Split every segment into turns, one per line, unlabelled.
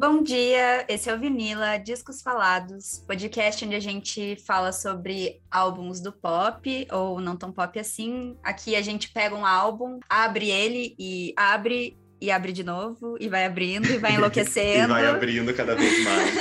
Bom dia, esse é o Vinila, Discos Falados, podcast onde a gente fala sobre álbuns do pop, ou não tão pop assim. Aqui a gente pega um álbum, abre ele e abre e abre de novo, e vai abrindo e vai enlouquecendo.
e vai abrindo cada vez mais.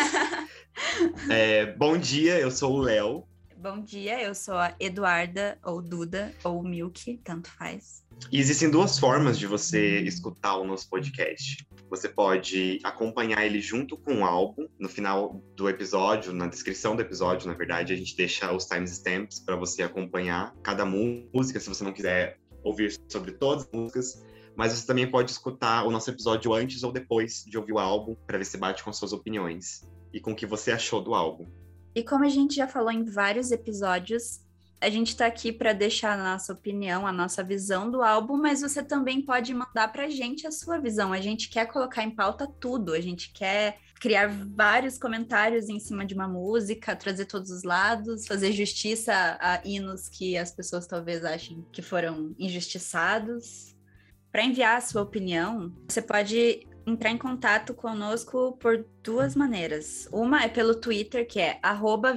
é, bom dia, eu sou o Léo.
Bom dia, eu sou a Eduarda, ou Duda, ou Milk, tanto faz.
E existem duas formas de você escutar o nosso podcast. Você pode acompanhar ele junto com o álbum. No final do episódio, na descrição do episódio, na verdade, a gente deixa os timestamps para você acompanhar cada música, se você não quiser ouvir sobre todas as músicas. Mas você também pode escutar o nosso episódio antes ou depois de ouvir o álbum, para ver se bate com suas opiniões e com o que você achou do álbum.
E como a gente já falou em vários episódios, a gente está aqui para deixar a nossa opinião, a nossa visão do álbum, mas você também pode mandar para a gente a sua visão. A gente quer colocar em pauta tudo, a gente quer criar vários comentários em cima de uma música, trazer todos os lados, fazer justiça a hinos que as pessoas talvez achem que foram injustiçados. Para enviar a sua opinião, você pode entrar em contato conosco por duas maneiras. Uma é pelo Twitter, que é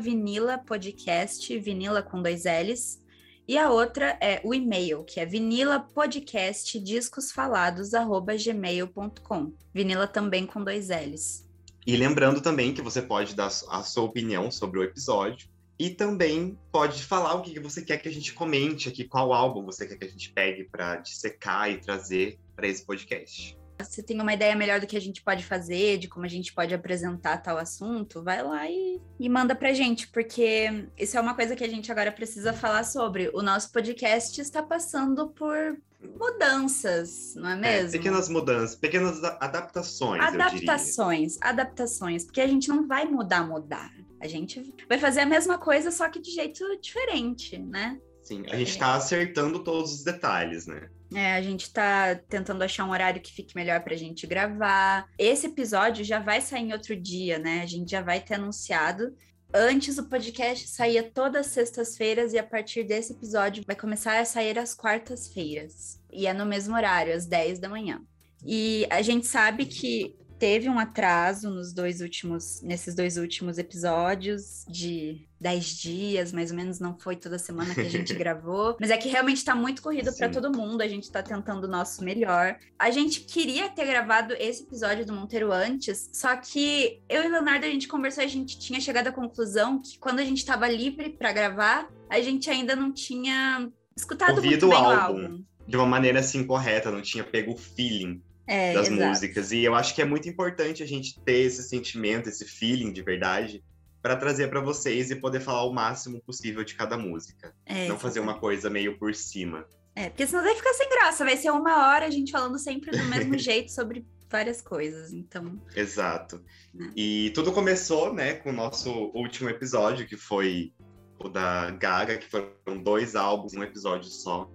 vinilapodcast, vinila com dois L's. E a outra é o e-mail, que é vinilapodcastdiscosfalados@gmail.com. Vinila também com dois L's.
E lembrando também que você pode dar a sua opinião sobre o episódio e também pode falar o que você quer que a gente comente aqui, qual álbum você quer que a gente pegue para dissecar e trazer para esse podcast
você tem uma ideia melhor do que a gente pode fazer, de como a gente pode apresentar tal assunto, vai lá e, e manda pra gente, porque isso é uma coisa que a gente agora precisa falar sobre. O nosso podcast está passando por mudanças, não é, é mesmo?
É, pequenas mudanças, pequenas adaptações.
Adaptações, adaptações, porque a gente não vai mudar, mudar. A gente vai fazer a mesma coisa, só que de jeito diferente, né?
Sim, a gente está acertando todos os detalhes, né?
É, a gente tá tentando achar um horário que fique melhor pra gente gravar. Esse episódio já vai sair em outro dia, né? A gente já vai ter anunciado. Antes o podcast saía todas as sextas-feiras e a partir desse episódio vai começar a sair às quartas-feiras. E é no mesmo horário, às 10 da manhã. E a gente sabe que teve um atraso nos dois últimos, nesses dois últimos episódios de dez dias, mais ou menos, não foi toda semana que a gente gravou, mas é que realmente está muito corrido para todo mundo, a gente está tentando o nosso melhor. A gente queria ter gravado esse episódio do Monteiro antes, só que eu e Leonardo a gente conversou, a gente tinha chegado à conclusão que quando a gente estava livre para gravar, a gente ainda não tinha escutado
Ouvido
muito bem
o
álbum. álbum.
De uma maneira assim correta, não tinha pego o feeling é, das exato. músicas. E eu acho que é muito importante a gente ter esse sentimento, esse feeling de verdade, para trazer para vocês e poder falar o máximo possível de cada música. É, Não fazer uma coisa meio por cima.
É, porque senão vai ficar sem graça, vai ser uma hora a gente falando sempre do mesmo jeito sobre várias coisas, então...
Exato. Né? E tudo começou, né, com o nosso último episódio, que foi o da Gaga, que foram dois álbuns, um episódio só.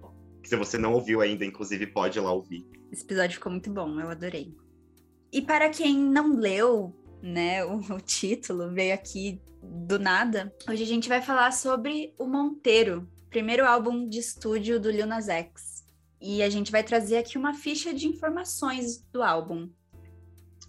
Se você não ouviu ainda, inclusive, pode ir lá ouvir.
Esse episódio ficou muito bom, eu adorei. E para quem não leu, né, o, o título veio aqui do nada, hoje a gente vai falar sobre o Monteiro, primeiro álbum de estúdio do Lil Nas X. E a gente vai trazer aqui uma ficha de informações do álbum.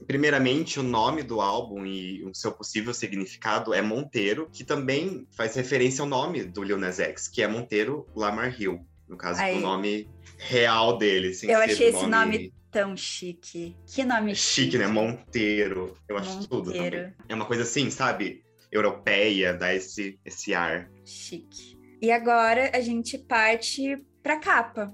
Primeiramente, o nome do álbum e o seu possível significado é Monteiro, que também faz referência ao nome do Lil Nas X, que é Monteiro Lamar Hill. No caso, Aí. o nome real dele.
Eu achei esse nome tão chique. Que nome
chique. Chique, né? Monteiro. Eu acho Monteiro. tudo também. É uma coisa assim, sabe? Europeia, dá esse, esse ar.
Chique. E agora a gente parte pra capa,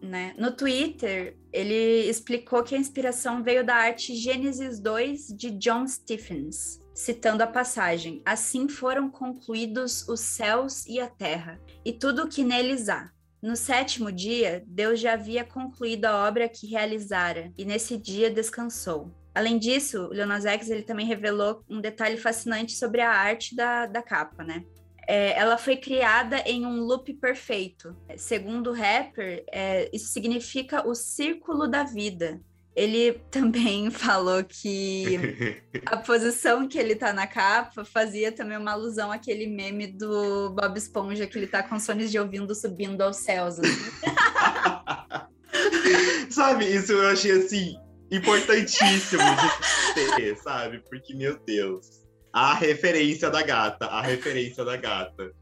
né? No Twitter, ele explicou que a inspiração veio da arte Gênesis 2 de John Stephens, citando a passagem: Assim foram concluídos os céus e a terra, e tudo o que neles há no sétimo dia, Deus já havia concluído a obra que realizara, e nesse dia descansou. Além disso, Leonas X ele também revelou um detalhe fascinante sobre a arte da, da capa, né? É, ela foi criada em um loop perfeito. Segundo o rapper, é, isso significa o círculo da vida, ele também falou que a posição que ele tá na capa fazia também uma alusão àquele meme do Bob Esponja que ele tá com sones de ouvindo subindo aos céus. Assim.
Sabe, isso eu achei assim importantíssimo. ter, sabe? Porque, meu Deus. A referência da gata, a referência da gata.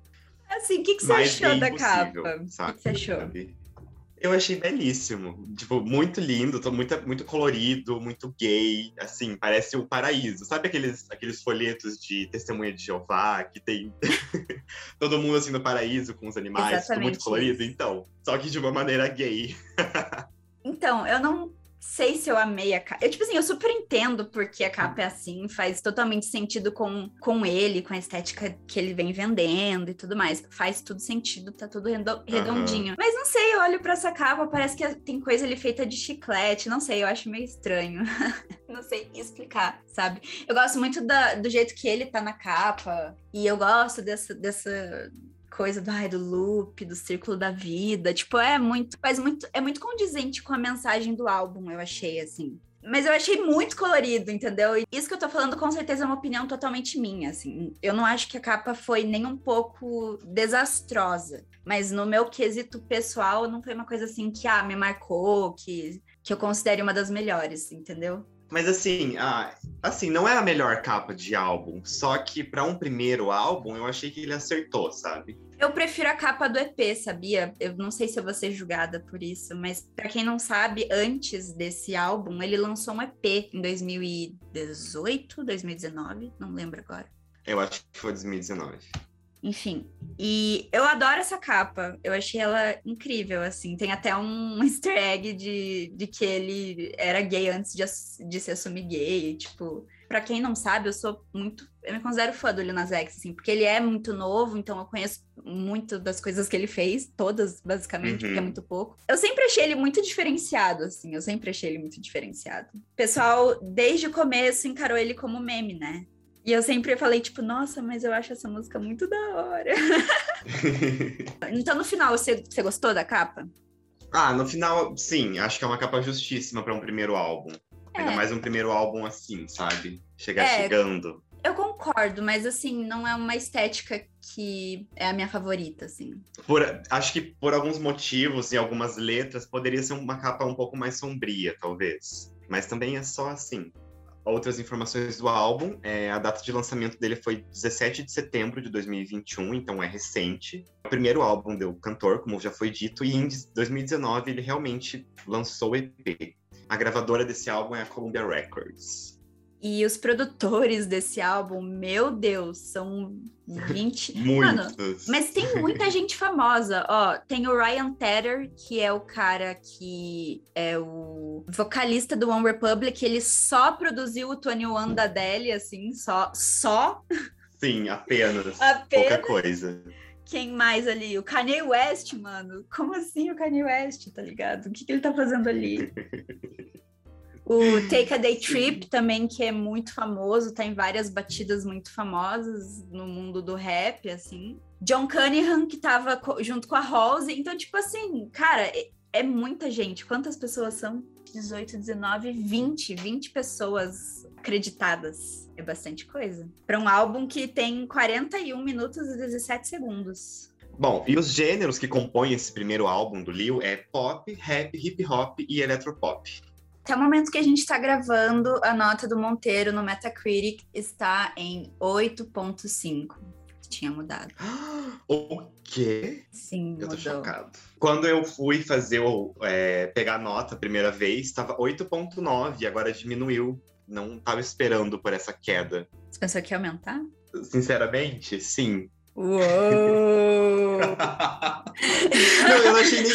Assim, o que, que você achou da capa? O que, que você achou?
Sabe? Eu achei belíssimo. Tipo, muito lindo, muito, muito colorido, muito gay. Assim, parece o paraíso. Sabe aqueles, aqueles folhetos de testemunha de Jeová que tem todo mundo assim no paraíso com os animais, muito colorido?
isso.
Então, só que de uma maneira gay.
Então, eu não sei se eu amei a capa. Eu, tipo assim, eu super entendo porque a capa é assim, faz totalmente sentido com, com ele, com a estética que ele vem vendendo e tudo mais. Faz tudo sentido, tá tudo redo- redondinho. Mas não sei, eu olho pra essa capa, parece que tem coisa ali feita de chiclete, não sei, eu acho meio estranho. não sei explicar, sabe? Eu gosto muito da- do jeito que ele tá na capa, e eu gosto dessa. dessa coisa do, ai, do loop, do círculo da vida. Tipo, é muito, faz muito, é muito condizente com a mensagem do álbum, eu achei, assim. Mas eu achei muito colorido, entendeu? E isso que eu tô falando, com certeza, é uma opinião totalmente minha, assim. Eu não acho que a capa foi nem um pouco desastrosa. Mas no meu quesito pessoal, não foi uma coisa assim que, ah, me marcou, que, que eu considere uma das melhores, entendeu?
Mas assim, ah, assim, não é a melhor capa de álbum. Só que para um primeiro álbum, eu achei que ele acertou, sabe?
Eu prefiro a capa do EP, sabia? Eu não sei se eu vou ser julgada por isso, mas pra quem não sabe, antes desse álbum, ele lançou um EP em 2018, 2019, não lembro agora.
Eu acho que foi 2019.
Enfim, e eu adoro essa capa. Eu achei ela incrível, assim. Tem até um easter egg de, de que ele era gay antes de, de se assumir gay. Tipo, pra quem não sabe, eu sou muito. Eu me considero fã do Lil Nas X, assim, porque ele é muito novo, então eu conheço muito das coisas que ele fez, todas, basicamente,
Uhum.
porque é muito pouco. Eu sempre achei ele muito diferenciado, assim. Eu sempre achei ele muito diferenciado. O pessoal, desde o começo, encarou ele como meme, né? E eu sempre falei, tipo, nossa, mas eu acho essa música muito da hora. Então, no final, você, você gostou da capa?
ah, no final, sim, acho que é uma capa justíssima para um primeiro álbum. Ainda
É.
mais um primeiro álbum assim, sabe? Chegar
É.
chegando.
Concordo, mas assim, não é uma estética que é a minha favorita, assim.
Por, acho que por alguns motivos e algumas letras, poderia ser uma capa um pouco mais sombria, talvez. Mas também é só assim. Outras informações do álbum, é, a data de lançamento dele foi 17 de setembro de 2021, então é recente. O primeiro álbum do cantor, como já foi dito, e em 2019 ele realmente lançou o EP. A gravadora desse álbum é a Columbia Records.
E os produtores desse álbum, meu Deus, são 20. Mano,
Muitos.
Mas tem muita gente famosa, ó. Tem o Ryan Tedder, que é o cara que é o vocalista do One Republic. Ele só produziu o 21 da Adele, assim, só. Só?
Sim, apenas.
Apenas.
Pouca coisa.
Quem mais ali? O Kanye West, mano. Como assim o Kanye West, tá ligado? O que, que ele tá fazendo ali? O Take a Day Trip também, que é muito famoso, tá em várias batidas muito famosas no mundo do rap, assim. John Cunningham, que tava junto com a Rose. Então, tipo assim, cara, é, é muita gente. Quantas pessoas são? 18, 19, 20. 20 pessoas acreditadas. É bastante coisa. Para um álbum que tem 41 minutos e 17 segundos.
Bom, e os gêneros que compõem esse primeiro álbum do Lil é pop, rap, hip hop e eletropop.
Até o momento que a gente está gravando, a nota do Monteiro no Metacritic está em 8.5. Tinha mudado.
O quê?
Sim,
Eu tô
mudou.
chocado. Quando eu fui fazer o é, pegar a nota a primeira vez, estava 8.9, agora diminuiu. Não estava esperando por essa queda.
Você pensou que ia aumentar?
Sinceramente, sim.
Uou!
não, eu não achei nem.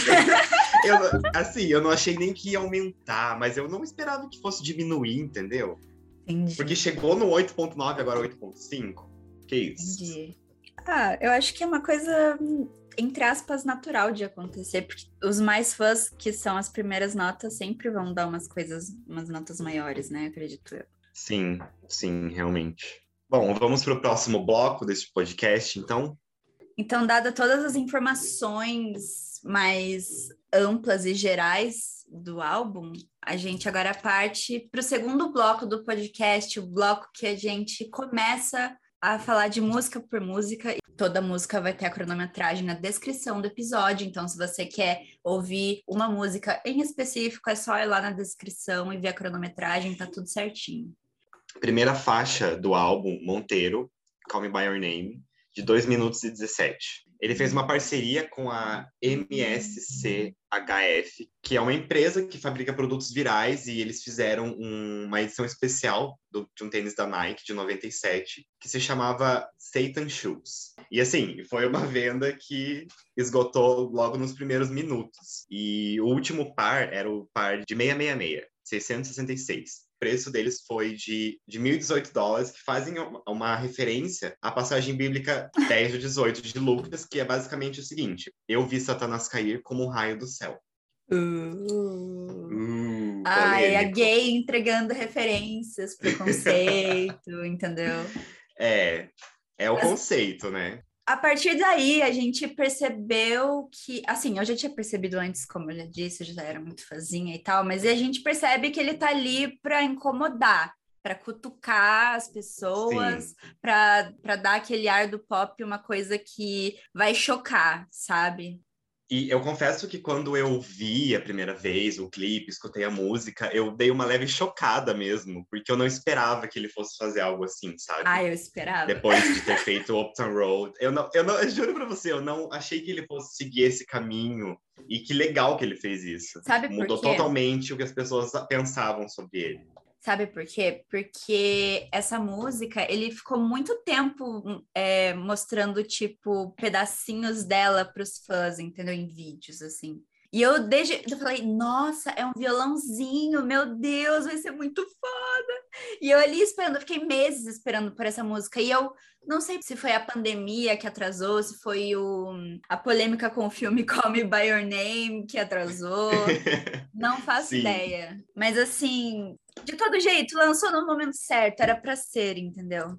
Eu assim, eu não achei nem que ia aumentar, mas eu não esperava que fosse diminuir, entendeu?
Entendi.
Porque chegou no 8.9, agora 8.5. Que isso?
Entendi. Ah, eu acho que é uma coisa, entre aspas, natural de acontecer, porque os mais fãs, que são as primeiras notas, sempre vão dar umas coisas, umas notas maiores, né? Acredito eu.
Sim, sim, realmente. Bom, vamos para o próximo bloco deste podcast, então.
Então, dada todas as informações mais amplas e gerais do álbum, a gente agora parte para o segundo bloco do podcast, o bloco que a gente começa a falar de música por música. Toda música vai ter a cronometragem na descrição do episódio, então se você quer ouvir uma música em específico, é só ir lá na descrição e ver a cronometragem, tá tudo certinho.
Primeira faixa do álbum, Monteiro, Call Me By Your Name, de 2 minutos e 17. Ele fez uma parceria com a MSCHF, que é uma empresa que fabrica produtos virais, e eles fizeram um, uma edição especial do, de um tênis da Nike de 97, que se chamava Satan Shoes. E assim, foi uma venda que esgotou logo nos primeiros minutos. E o último par era o par de 666, 666 preço deles foi de, de 1.018 dólares, que fazem uma referência à passagem bíblica 10 ou 18 de Lucas, que é basicamente o seguinte: Eu vi Satanás cair como um raio do céu.
Uh. Uh, Ai, a gay entregando referências, preconceito, entendeu?
É, é o Mas... conceito, né?
A partir daí a gente percebeu que, assim, eu já tinha percebido antes, como eu já disse, eu já era muito fãzinha e tal, mas a gente percebe que ele tá ali para incomodar, para cutucar as pessoas, para dar aquele ar do pop, uma coisa que vai chocar, sabe?
E eu confesso que quando eu vi a primeira vez o clipe, escutei a música, eu dei uma leve chocada mesmo, porque eu não esperava que ele fosse fazer algo assim, sabe?
Ah, eu esperava.
Depois de ter feito Uptown Road. Eu não, eu não, eu juro pra você, eu não achei que ele fosse seguir esse caminho. E que legal que ele fez isso.
Sabe por
Mudou
quê?
totalmente o que as pessoas pensavam sobre ele.
Sabe por quê? Porque essa música, ele ficou muito tempo é, mostrando, tipo, pedacinhos dela para os fãs, entendeu? Em vídeos, assim. E eu desde eu falei, nossa, é um violãozinho, meu Deus, vai ser muito foda. E eu ali esperando, eu fiquei meses esperando por essa música. E eu não sei se foi a pandemia que atrasou, se foi o, a polêmica com o filme Call Me By Your Name que atrasou. não faço Sim. ideia. Mas assim, de todo jeito, lançou no momento certo, era para ser, entendeu?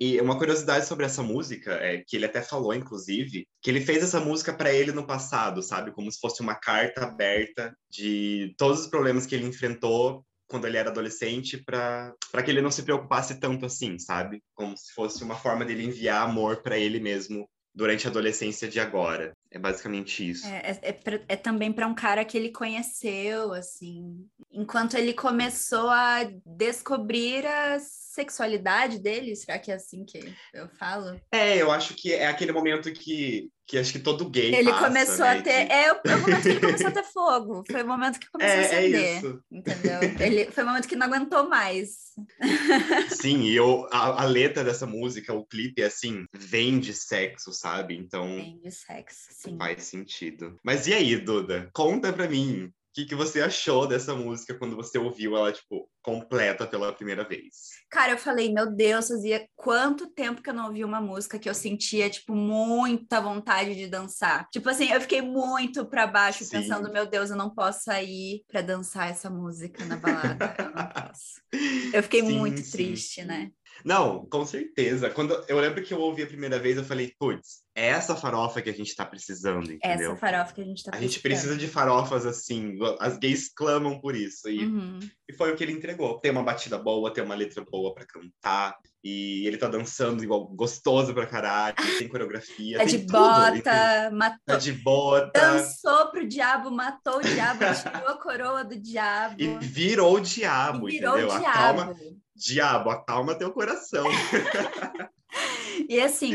E uma curiosidade sobre essa música é que ele até falou, inclusive, que ele fez essa música para ele no passado, sabe? Como se fosse uma carta aberta de todos os problemas que ele enfrentou quando ele era adolescente para que ele não se preocupasse tanto assim, sabe? Como se fosse uma forma dele enviar amor para ele mesmo durante a adolescência de agora. É basicamente isso.
É, é, é, pra, é também para um cara que ele conheceu, assim, enquanto ele começou a descobrir a sexualidade dele, será que é assim que eu falo?
É, eu acho que é aquele momento que, que acho que todo gay
Ele
passa,
começou
né?
a ter,
que...
é, o, momento que ele começou a ter fogo, foi o momento que começou
é,
a acender,
é isso.
entendeu? Ele, foi o momento que não aguentou mais.
Sim, e eu, a, a letra dessa música, o clipe, é assim, vem de sexo, sabe? Então...
Vem de sexo, sim.
Faz sentido. Mas e aí, Duda? Conta pra mim, que, que você achou dessa música quando você ouviu ela, tipo, completa pela primeira vez?
Cara, eu falei, meu Deus, fazia quanto tempo que eu não ouvi uma música que eu sentia, tipo, muita vontade de dançar. Tipo assim, eu fiquei muito pra baixo, Sim. pensando, meu Deus, eu não posso sair pra dançar essa música na balada. eu não posso. Eu fiquei sim, muito sim. triste, né?
Não, com certeza. Quando eu lembro que eu ouvi a primeira vez, eu falei, putz, é essa farofa que a gente tá precisando, entendeu?
Essa farofa que a gente tá
precisando. A gente precisa de farofas assim, as gays clamam por isso. E,
uhum.
e foi o que ele entregou. Tem uma batida boa, tem uma letra boa para cantar, e ele tá dançando igual gostoso pra caralho, tem coreografia.
Tá
tem
de
tudo,
bota, matou.
Tá de bota.
Dançou pro diabo, matou o diabo, tirou a coroa do diabo.
E virou o diabo,
e virou
entendeu?
O diabo.
Acalma, diabo, acalma teu coração.
e assim,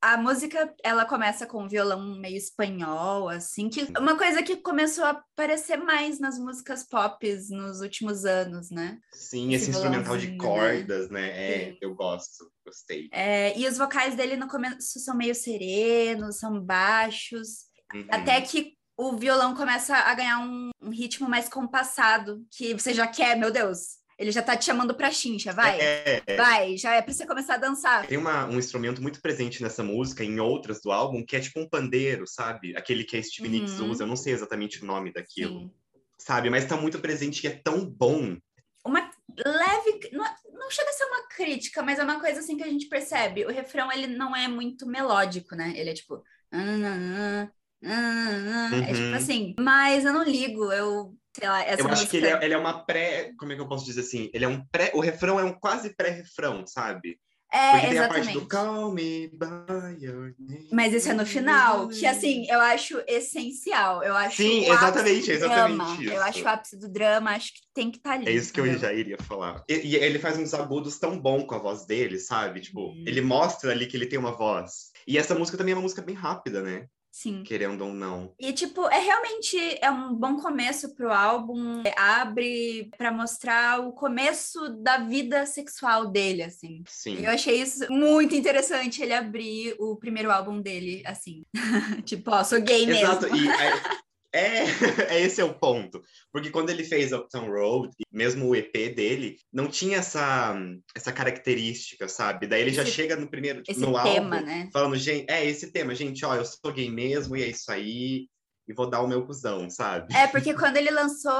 a música, ela começa com um violão meio espanhol, assim, que uma coisa que começou a aparecer mais nas músicas pop nos últimos anos, né?
Sim, esse, esse instrumental de né? cordas, né? né? É, eu gosto, gostei.
É, e os vocais dele no começo são meio serenos, são baixos, uhum. até que o violão começa a ganhar um, um ritmo mais compassado, que você já quer, meu Deus, ele já tá te chamando pra chincha, vai.
É, é.
Vai, já é pra você começar a dançar.
Tem uma, um instrumento muito presente nessa música, em outras do álbum, que é tipo um pandeiro, sabe? Aquele que a Stevie uhum. Nicks usa, eu não sei exatamente o nome daquilo. Sim. Sabe? Mas tá muito presente e é tão bom.
Uma leve. Não, não chega a ser uma crítica, mas é uma coisa assim que a gente percebe. O refrão, ele não é muito melódico, né? Ele é tipo. Uhum. É tipo assim, mas eu não ligo, eu sei lá, essa
Eu acho
música...
que ele é, ele é, uma pré. Como é que eu posso dizer assim? Ele é um pré. O refrão é um quase pré-refrão, sabe?
É,
Porque tem a
exatamente.
parte do Call Me By Your Name.
Mas isso é no final, que assim, eu acho essencial. Eu acho
Sim, exatamente, exatamente isso.
Eu acho o ápice do drama, acho que tem que estar ali.
É isso que eu já iria falar. E, e ele faz uns agudos tão bom com a voz dele, sabe? Tipo,
Uhum.
ele mostra ali que ele tem uma voz. E essa música também é uma música bem rápida, né?
Sim.
Querendo ou não.
E, tipo, é realmente é um bom começo pro álbum. É, abre pra mostrar o começo da vida sexual dele, assim.
Sim.
Eu achei isso muito interessante, ele abrir o primeiro álbum dele, assim. tipo, ó, sou gay mesmo.
Exato. E é, é, esse é o ponto. Porque quando ele fez Uptown Road, mesmo o EP dele, não tinha essa, essa característica, sabe? Daí ele já
Esse-
chega no primeiro,
Esse
no
tema,
álbum,
né?
falando, gente, é esse tema, gente, ó, eu sou gay mesmo, e é isso aí, e vou dar o meu cuzão, sabe?
É, porque quando ele lançou,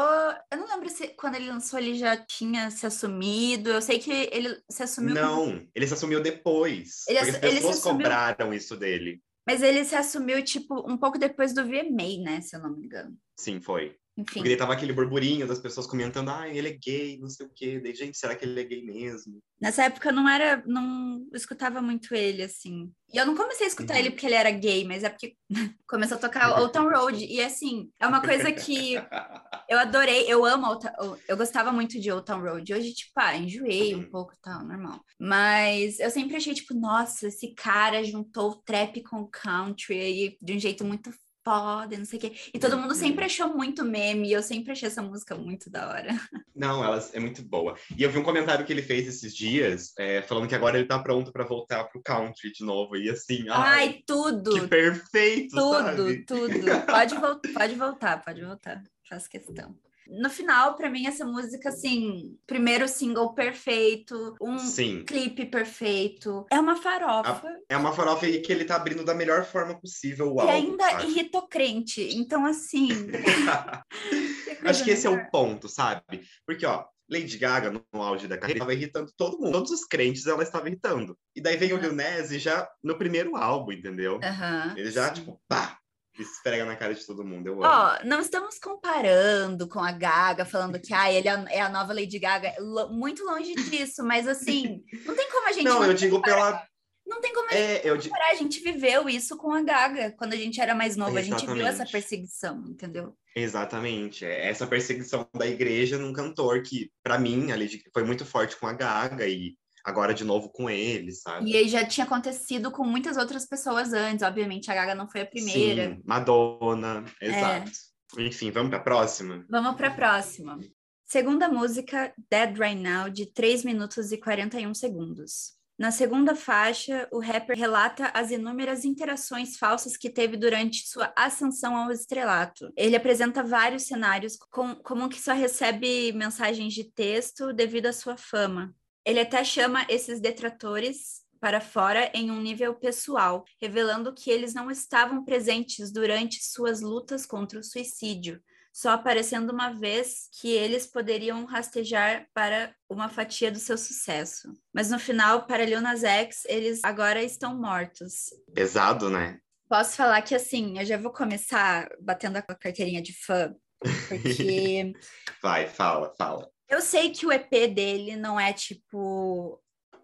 eu não lembro se quando ele lançou ele já tinha se assumido. Eu sei que ele se assumiu. com-
Não, ele se assumiu depois.
Ele
porque as pessoas
assumiu-
cobraram isso dele.
Mas ele se assumiu, tipo, um pouco depois do VMA, né? Se eu não me engano.
Sim, foi.
Enfim.
Porque tava aquele burburinho das pessoas comentando, ah, ele é gay, não sei o quê. Daí, gente, será que ele é gay mesmo?
Nessa época eu não era, não escutava muito ele, assim. E eu não comecei a escutar
Uhum.
ele porque ele era gay, mas é porque começou a tocar Old Town Road. E assim, é uma coisa que eu adorei, eu amo, Old Town- eu gostava muito de Old Town Road. Hoje, tipo, ah, enjoei um
Uhum.
pouco e tal, normal. Mas eu sempre achei, tipo, nossa, esse cara juntou o trap com o country aí de um jeito muito foda, não sei o quê. E todo mundo sempre
Uhum.
achou muito meme, e eu sempre achei essa música muito da hora.
Não, ela é muito boa. E eu vi um comentário que ele fez esses dias, é, falando que agora ele tá pronto pra voltar pro country de novo. E assim, ai,
Ai, tudo!
que perfeito,
Tudo,
sabe?
tudo. Pode, vol pode voltar, pode voltar. Faço questão. No final, pra mim, essa música, assim, primeiro single perfeito, um
Sim.
clipe perfeito. É uma farofa
É uma farofa aí que ele tá abrindo da melhor forma possível o
e
álbum,
ainda
sabe?
irritou crente. Então, assim.
Acho que esse é o ponto, sabe? Porque, ó, Lady Gaga, no auge da carreira, estava irritando todo mundo. Todos os crentes ela estava irritando. E daí vem o Lil Nas e já no primeiro álbum, entendeu?
Aham,
Ele já, tipo, pá, esfrega na cara de todo mundo. Eu.
Ó, não estamos comparando com a Gaga, falando que ah, ele é a- é a nova Lady Gaga. Muito longe disso, mas assim, não tem como a gente.
não,
não
eu digo pela.
Não tem como a gente
É, eu
comparar, a gente viveu isso com a Gaga. Quando a gente era mais novo, a gente viu essa
Exatamente.
perseguição, entendeu?
Exatamente. É essa perseguição da igreja num cantor que, pra mim, a Lady foi muito forte com a Gaga e agora de novo com ele, sabe?
E aí já tinha acontecido com muitas outras pessoas antes. Obviamente, a Gaga não foi a primeira.
Sim, Madonna,
É.
exato. Enfim, vamos pra próxima?
Vamos para a próxima. Segunda música, Dead Right Now, de 3 minutos e 41 segundos. Na segunda faixa, o rapper relata as inúmeras interações falsas que teve durante sua ascensão ao estrelato. Ele apresenta vários cenários com, como que só recebe mensagens de texto devido à sua fama. Ele até chama esses detratores para fora em um nível pessoal, revelando que eles não estavam presentes durante suas lutas contra o suicídio, só aparecendo uma vez que eles poderiam rastejar para uma fatia do seu sucesso. Mas no final, para Lil Nas X, eles agora estão mortos.
Pesado, né?
Posso falar que assim, eu já vou começar batendo a carteirinha de fã, porque
Vai, fala, fala.
Eu sei que o EP dele não é tipo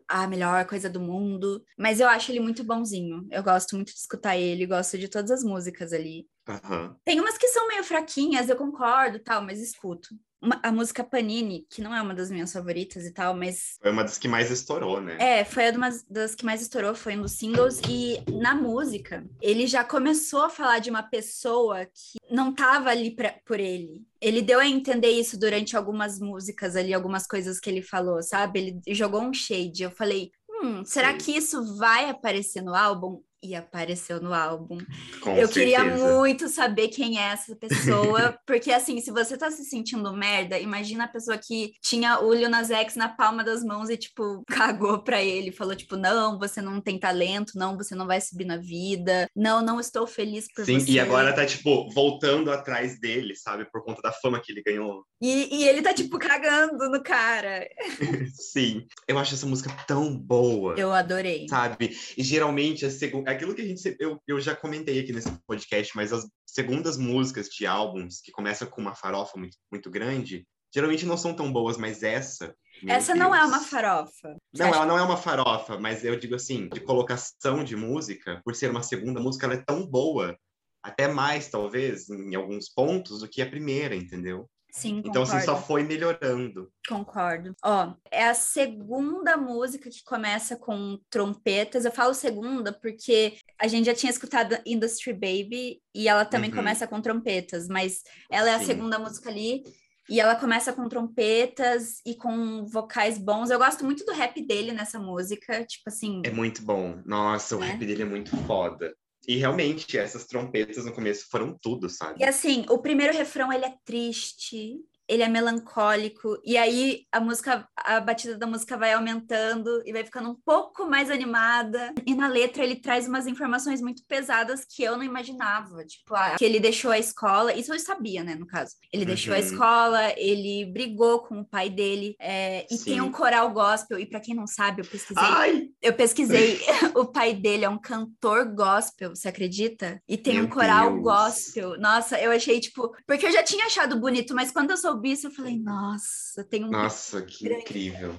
a melhor coisa do mundo, mas eu acho ele muito bonzinho. Eu gosto muito de escutar ele, gosto de todas as músicas ali.
Aham.
Tem umas que são meio fraquinhas, eu concordo, tal, mas escuto. Uma- a música Panini, que não é uma das minhas favoritas e tal, mas
Foi uma das que mais estourou, né?
é, foi uma das que mais estourou, foi um dos singles. E na música, ele já começou a falar de uma pessoa que não tava ali pra, por ele. Ele deu a entender isso durante algumas músicas ali, algumas coisas que ele falou, sabe? Ele jogou um shade. Eu falei, hum, será que isso vai aparecer no álbum? E apareceu no álbum.
Com
Eu queria
certeza.
muito saber quem é essa pessoa, porque assim, se você tá se sentindo merda, imagina a pessoa que tinha o Lil Nas X na palma das mãos e, tipo, cagou pra ele, falou, tipo, não, você não tem talento, não, você não vai subir na vida, não, não estou feliz por
Sim,
você.
e agora tá, tipo, voltando atrás dele, sabe? Por conta da fama que ele ganhou.
E, e ele tá, tipo, cagando no cara.
Sim. Eu acho essa música tão boa.
Eu adorei.
Sabe? E geralmente, a segu... aquilo que a gente. Eu, eu já comentei aqui nesse podcast, mas as segundas músicas de álbuns que começam com uma farofa muito, muito grande geralmente não são tão boas, mas essa.
Essa
Deus.
não é uma farofa.
Não, ela não é uma farofa, mas eu digo assim, de colocação de música, por ser uma segunda música, ela é tão boa, até mais, talvez, em alguns pontos, do que a primeira, entendeu?
Sim,
Então,
concordo.
assim, só foi melhorando.
Concordo. Ó, é a segunda música que começa com trompetas. Eu falo segunda porque a gente já tinha escutado Industry Baby e ela também
Uhum.
começa com trompetas, mas ela é a
Sim.
segunda música ali. E ela começa com trompetas e com vocais bons. Eu gosto muito do rap dele nessa música. Tipo assim,
É muito bom. Nossa, o
Né?
rap dele é muito foda. E realmente, essas trompetas no começo foram tudo,
E
sabe?
assim, o primeiro refrão ele é triste, ele é melancólico, e aí a música, a batida da música vai aumentando e vai ficando um pouco mais animada. E na letra ele traz umas informações muito pesadas que eu não imaginava, tipo, ah, que ele deixou a escola, isso eu sabia, né, no caso. Ele deixou a
Uhum.
escola, ele brigou com o pai dele, é, e tem
Sim.
um coral gospel, e pra quem não sabe, eu pesquisei
Ai!
eu pesquisei, o pai dele é um cantor gospel, você acredita? E tem
Meu
um coral
Deus.
gospel. Nossa, eu achei, tipo, porque eu já tinha achado bonito, mas quando eu soube isso, eu falei, nossa, tem um.
Nossa, que
Grande.
incrível.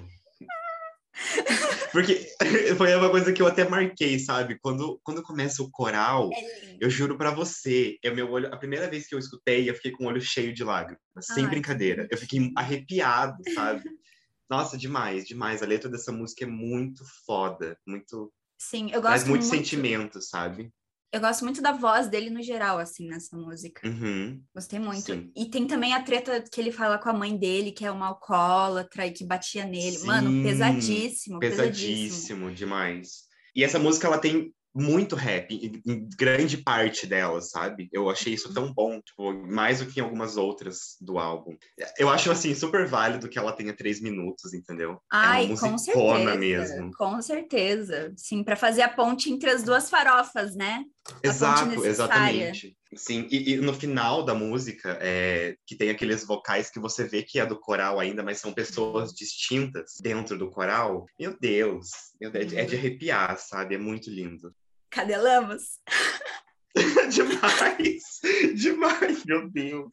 Porque foi uma coisa que eu até marquei, sabe? Quando, quando começa o coral,
É
eu juro pra você, é meu olho. A primeira vez que eu escutei, eu fiquei com o olho cheio de lágrimas, sem brincadeira. Eu fiquei arrepiado, sabe? Nossa, demais, demais. A letra dessa música é muito foda, muito.
Sim, eu
Traz
gosto
muito,
muito.
sentimento, sabe?
Eu gosto muito da voz dele no geral, assim, nessa música.
Uhum.
Gostei muito.
Sim.
E tem também a treta que ele fala com a mãe dele, que é uma alcoólatra e que batia nele. Mano,
Sim,
pesadíssimo, pesadíssimo.
Pesadíssimo, demais. E essa música, ela tem muito rap, em, grande parte dela, sabe? Eu achei isso tão bom, tipo, mais do que em algumas outras do álbum. Eu acho, assim, super válido que ela tenha três minutos, entendeu?
Ai,
é uma
com certeza.
mesmo.
Com certeza. Sim, para fazer a ponte entre as duas farofas, né?
Exato, exatamente. Sim, e, e no final da música, é, que tem aqueles vocais que você vê que é do coral ainda, mas são pessoas distintas dentro do coral. Meu Deus, meu Deus, é de arrepiar, sabe? É muito lindo.
Cadelamos.
demais, demais, meu Deus.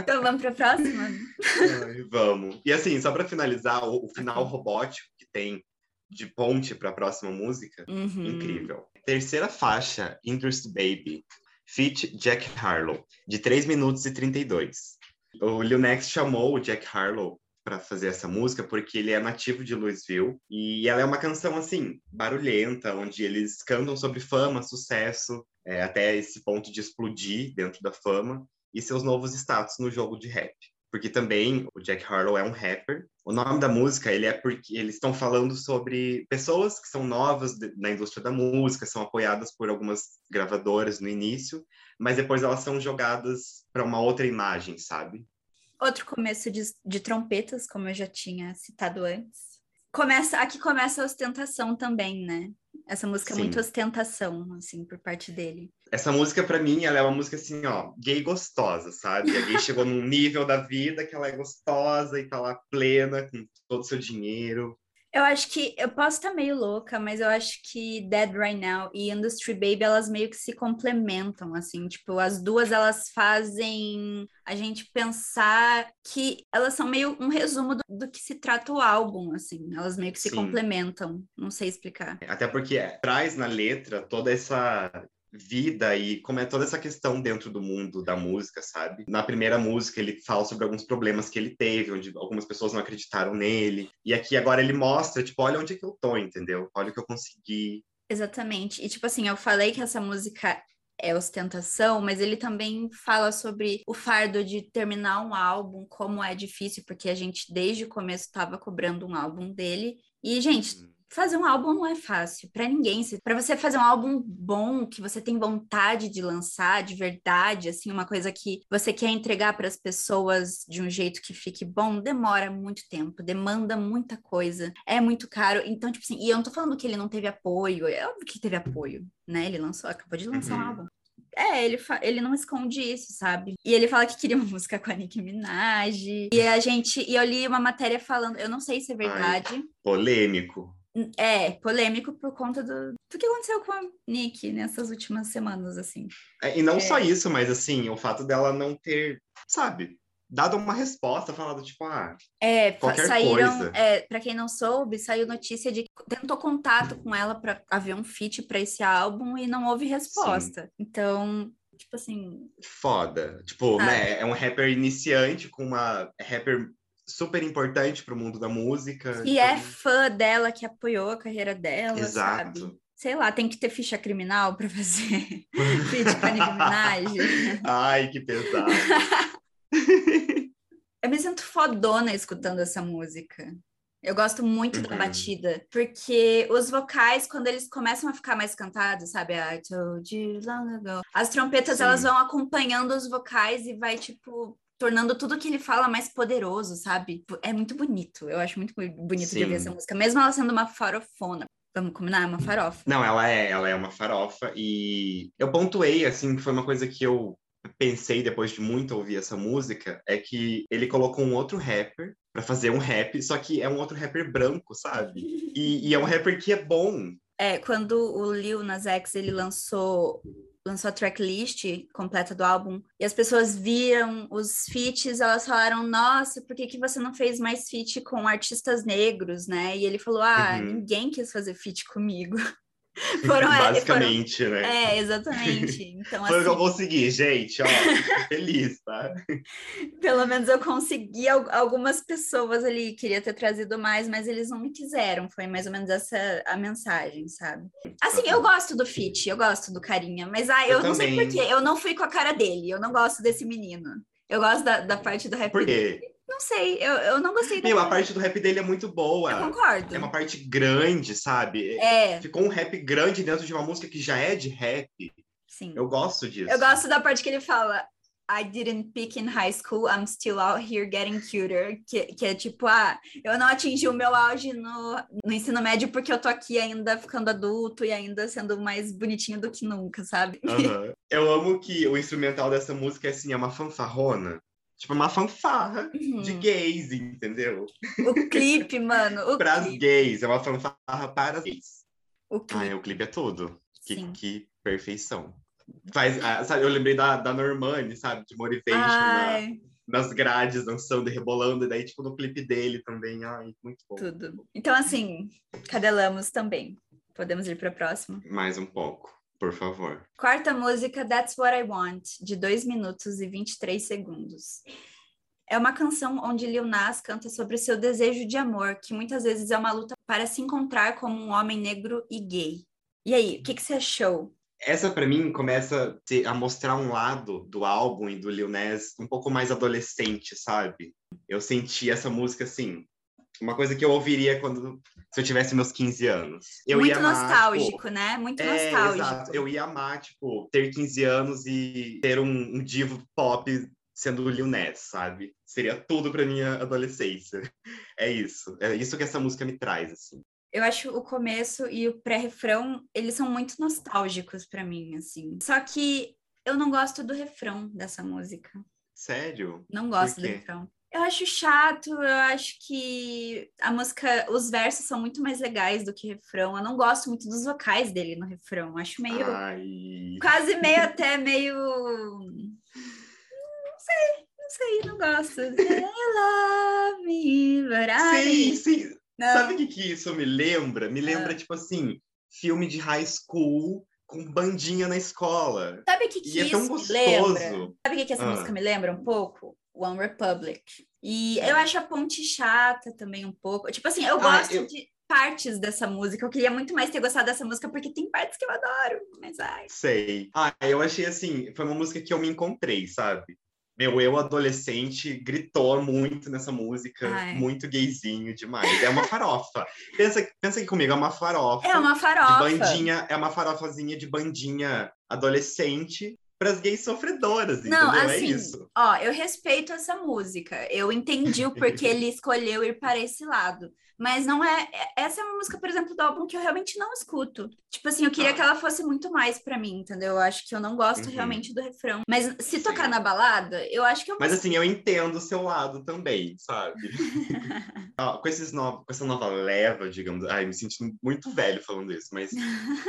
Então vamos para a próxima?
Ai, vamos. E assim, só para finalizar, o, o final robótico que tem de ponte para a próxima música,
Uhum.
incrível. Terceira faixa, Interest Baby, feat Jack Harlow, de 3 minutos e 32. O Lil Nex chamou o Jack Harlow para fazer essa música porque ele é nativo de Louisville e ela é uma canção assim barulhenta onde eles cantam sobre fama, sucesso, é, até esse ponto de explodir dentro da fama e seus novos status no jogo de rap. Porque também o Jack Harlow é um rapper. O nome da música ele é porque eles estão falando sobre pessoas que são novas de- na indústria da música, são apoiadas por algumas gravadoras no início, mas depois elas são jogadas para uma outra imagem, sabe?
Outro começo de, de trompetas, como eu já tinha citado antes. Começa, aqui começa a ostentação também, né? Essa música é
Sim.
muito ostentação, assim, por parte dele.
Essa música, para mim, ela é uma música assim, ó, gay gostosa, sabe? A gay chegou num nível da vida que ela é gostosa e tá lá plena, com todo o seu dinheiro.
Eu acho que eu posso estar meio louca, mas eu acho que Dead Right Now e Industry Baby elas meio que se complementam, assim, tipo, as duas elas fazem a gente pensar que elas são meio um resumo do, do que se trata o álbum, assim, elas meio que se
Sim.
complementam, não sei explicar.
Até porque traz na letra toda essa vida e como é toda essa questão dentro do mundo da música, sabe? Na primeira música ele fala sobre alguns problemas que ele teve, onde algumas pessoas não acreditaram nele. E aqui agora ele mostra, tipo, olha onde é que eu tô, entendeu? Olha o que eu consegui.
Exatamente. E tipo assim, eu falei que essa música é ostentação, mas ele também fala sobre o fardo de terminar um álbum, como é difícil, porque a gente desde o começo estava cobrando um álbum dele. E, gente, fazer um álbum não é fácil para ninguém. Para você fazer um álbum bom, que você tem vontade de lançar de verdade, assim, uma coisa que você quer entregar para as pessoas de um jeito que fique bom, demora muito tempo, demanda muita coisa, é muito caro. Então, tipo assim, e eu não tô falando que ele não teve apoio, é óbvio que teve apoio, né? Ele lançou, acabou de lançar um
Uhum.
álbum. É, ele, ele não esconde isso, sabe? E ele fala que queria uma música com a Nicki Minaj. E a gente. E eu li uma matéria falando, eu não sei se é verdade.
Polêmico.
É, polêmico por conta do, do que aconteceu com a Nick nessas últimas semanas, assim.
É, E não
É.
só isso, mas assim, o fato dela não ter, sabe? dado uma resposta, falado tipo, ah,
É,
Qualquer
saíram,
coisa.
é, para quem não soube, saiu notícia de que tentou contato com ela para haver um feat para esse álbum e não houve resposta. Então, tipo assim,
foda. Tipo,
Sabe?
né, é um rapper iniciante com uma rapper super importante pro mundo da música.
e
então-
é fã dela, que apoiou a carreira dela,
Exato.
sabe? Sei lá, tem que ter ficha criminal para fazer feat com Nicki Minaj.
Ai, que pesado.
Eu me sinto fodona escutando essa música. Eu gosto muito da
Uhum.
batida, porque os vocais, quando eles começam a ficar mais cantados, sabe? I told you long ago. As trompetas,
Sim.
elas vão acompanhando os vocais e vai, tipo, tornando tudo que ele fala mais poderoso, sabe? É muito bonito. Eu acho muito bonito de ouvir
Sim.
essa música, mesmo ela sendo uma farofona. Vamos combinar? É uma farofa.
Não, ela é, ela é uma farofa e eu pontuei assim que foi uma coisa que eu pensei depois de muito ouvir essa música é que ele colocou um outro rapper pra fazer um rap, só que é um outro rapper branco, sabe? E, e é um rapper que é bom.
É, quando o Lil Nas X ele lançou lançou a tracklist completa do álbum e as pessoas viram os feats, elas falaram: "Nossa, por que que você não fez mais feat com artistas negros, né?" E ele falou: "Ah,
Uhum.
ninguém quis fazer feat comigo." foram é,
Basicamente,
foram-
né?
É, exatamente. Então
Foi o que eu
assim,
consegui, gente, ó, feliz, tá?
pelo menos eu consegui al- algumas pessoas ali queria ter trazido mais, mas eles não me quiseram. Foi mais ou menos essa a mensagem, sabe? Assim, eu gosto do Fit, eu gosto do carinha, mas ah, eu,
Eu
não sei
também.
porquê, eu não fui com a cara dele, eu não gosto desse menino. Eu gosto da, da parte do rap
Por
dele. Não sei, eu, eu não gostei
Meu, a parte do rap dele é muito
Eu
boa.
concordo.
É uma parte grande, sabe?
É,
Ficou um rap grande dentro de uma música que já é de rap.
sim.
Eu gosto disso.
Eu gosto da parte que ele fala I didn't peak in high school, I'm still out here getting cuter. Que, que é tipo, ah, eu não atingi o meu auge no, no ensino médio porque eu tô aqui ainda ficando adulto e ainda sendo mais bonitinho do que nunca, sabe?
Aham. Eu amo que o instrumental dessa música é assim, é uma fanfarrona. Tipo, uma fanfarra de
Uhum.
gays, entendeu?
O clipe, mano, o
Para as
clipe.
gays, é uma fanfarra para as gays.
O
Ah,
clipe.
é, o clipe é tudo. Que, que perfeição. Faz, ah, sabe, eu lembrei da, da Normani, sabe? De Motivation, na- nas grades, dançando e rebolando. E daí, tipo, no clipe dele também. Ai, muito bom.
tudo. Então, assim, cadelamos também. Podemos ir para a próxima.
Mais um pouco, por favor.
Quarta música, That's What I Want, de 2 minutos e 23 segundos. É uma canção onde Lil Nas canta sobre o seu desejo de amor, que muitas vezes é uma luta para se encontrar como um homem negro e gay. E aí, o que, que você achou?
Essa, pra mim, começa a mostrar um lado do álbum e do Lil Nas um pouco mais adolescente, sabe? Eu senti essa música, assim, uma coisa que eu ouviria quando... Se eu tivesse meus 15 anos. Eu
Muito
ia amar, tipo,
nostálgico, né? Muito
É,
nostálgico.
exato. Eu ia amar, tipo, ter 15 anos e ter um, um divo pop sendo o Lil Nas, sabe? Seria tudo pra minha adolescência. É isso. É isso que essa música me traz, assim.
Eu acho o começo e o pré-refrão, eles são muito nostálgicos para mim, assim. Só que eu não gosto do refrão dessa música.
Sério?
Não gosto do refrão. Eu acho chato, eu acho que a música, os versos são muito mais legais do que refrão. Eu não gosto muito dos vocais dele no refrão. Acho meio.
Ai...
Quase meio até meio. Não sei, não sei, não gosto. I love me, but I...
Sim, sim.
Não.
Sabe o que, que isso me lembra? Me lembra,
Ah.
tipo assim, filme de high school com bandinha na escola.
Sabe o que, que
E é
isso
tão
me
gostoso.
lembra? Sabe o que, que essa
Ah.
música me lembra um pouco? One Republic. E eu acho a ponte chata também um pouco. Tipo assim, eu
Ah,
gosto
eu-
de partes dessa música. Eu queria muito mais ter gostado dessa música, porque tem partes que eu adoro. Mas ai.
Sei. Ah, eu achei assim, foi uma música que eu me encontrei, sabe? Meu eu adolescente gritou muito nessa música,
Ai.
muito gayzinho demais. É uma farofa. pensa, pensa aqui comigo, é uma farofa.
É uma
de
farofa.
bandinha, é uma farofazinha de bandinha adolescente para as gays sofredoras,
Não,
entendeu? é
assim,
isso.
ó, eu respeito essa música. Eu entendi o porquê ele escolheu ir para esse lado. Mas não é. é- Essa é uma música, por exemplo, do álbum que eu realmente não escuto. Tipo assim, eu queria
Ah.
que ela fosse muito mais pra mim, entendeu? Eu acho que eu não gosto
Uhum.
realmente do refrão. Mas se
Sim.
tocar na balada, eu acho que eu
Mas assim, eu entendo o seu lado também, sabe? Ó, com, esses novos, com essa nova leva, digamos, ai, me sentindo muito velho falando isso, mas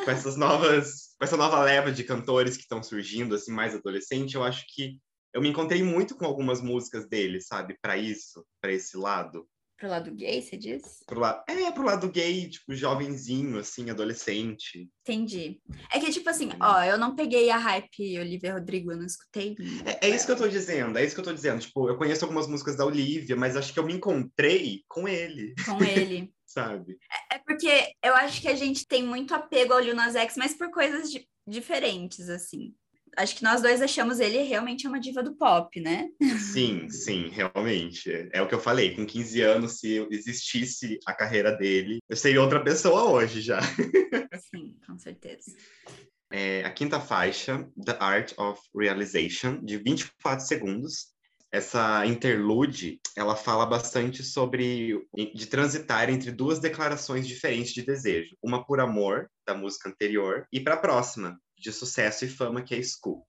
com essas novas, com essa nova leva de cantores que estão surgindo, assim, mais adolescente, eu acho que eu me encontrei muito com algumas músicas dele, sabe? Para isso, para esse lado.
Pro lado gay, você diz?
Pro lado, é, pro lado gay, tipo, jovenzinho, assim, adolescente.
Entendi. É que, tipo assim, ó, eu não peguei a hype Olivia Rodrigo, eu não escutei.
É, é, isso que eu tô dizendo, é isso que eu tô dizendo. Tipo, eu conheço algumas músicas da Olivia, mas acho que eu me encontrei com ele.
Com ele.
Sabe?
É, é, porque eu acho que a gente tem muito apego ao Lil Nas X, mas por coisas di diferentes, assim acho que nós dois achamos ele realmente uma diva do pop, né?
Sim, sim, realmente. É o que eu falei, com 15 anos, se existisse a carreira dele, eu seria outra pessoa hoje já.
Sim, com certeza.
É, a quinta faixa, The Art of Realization, de 24 segundos. Essa interlude, ela fala bastante sobre de transitar entre duas declarações diferentes de desejo, uma por amor da música anterior e para a próxima, de sucesso e fama, que é Scoop.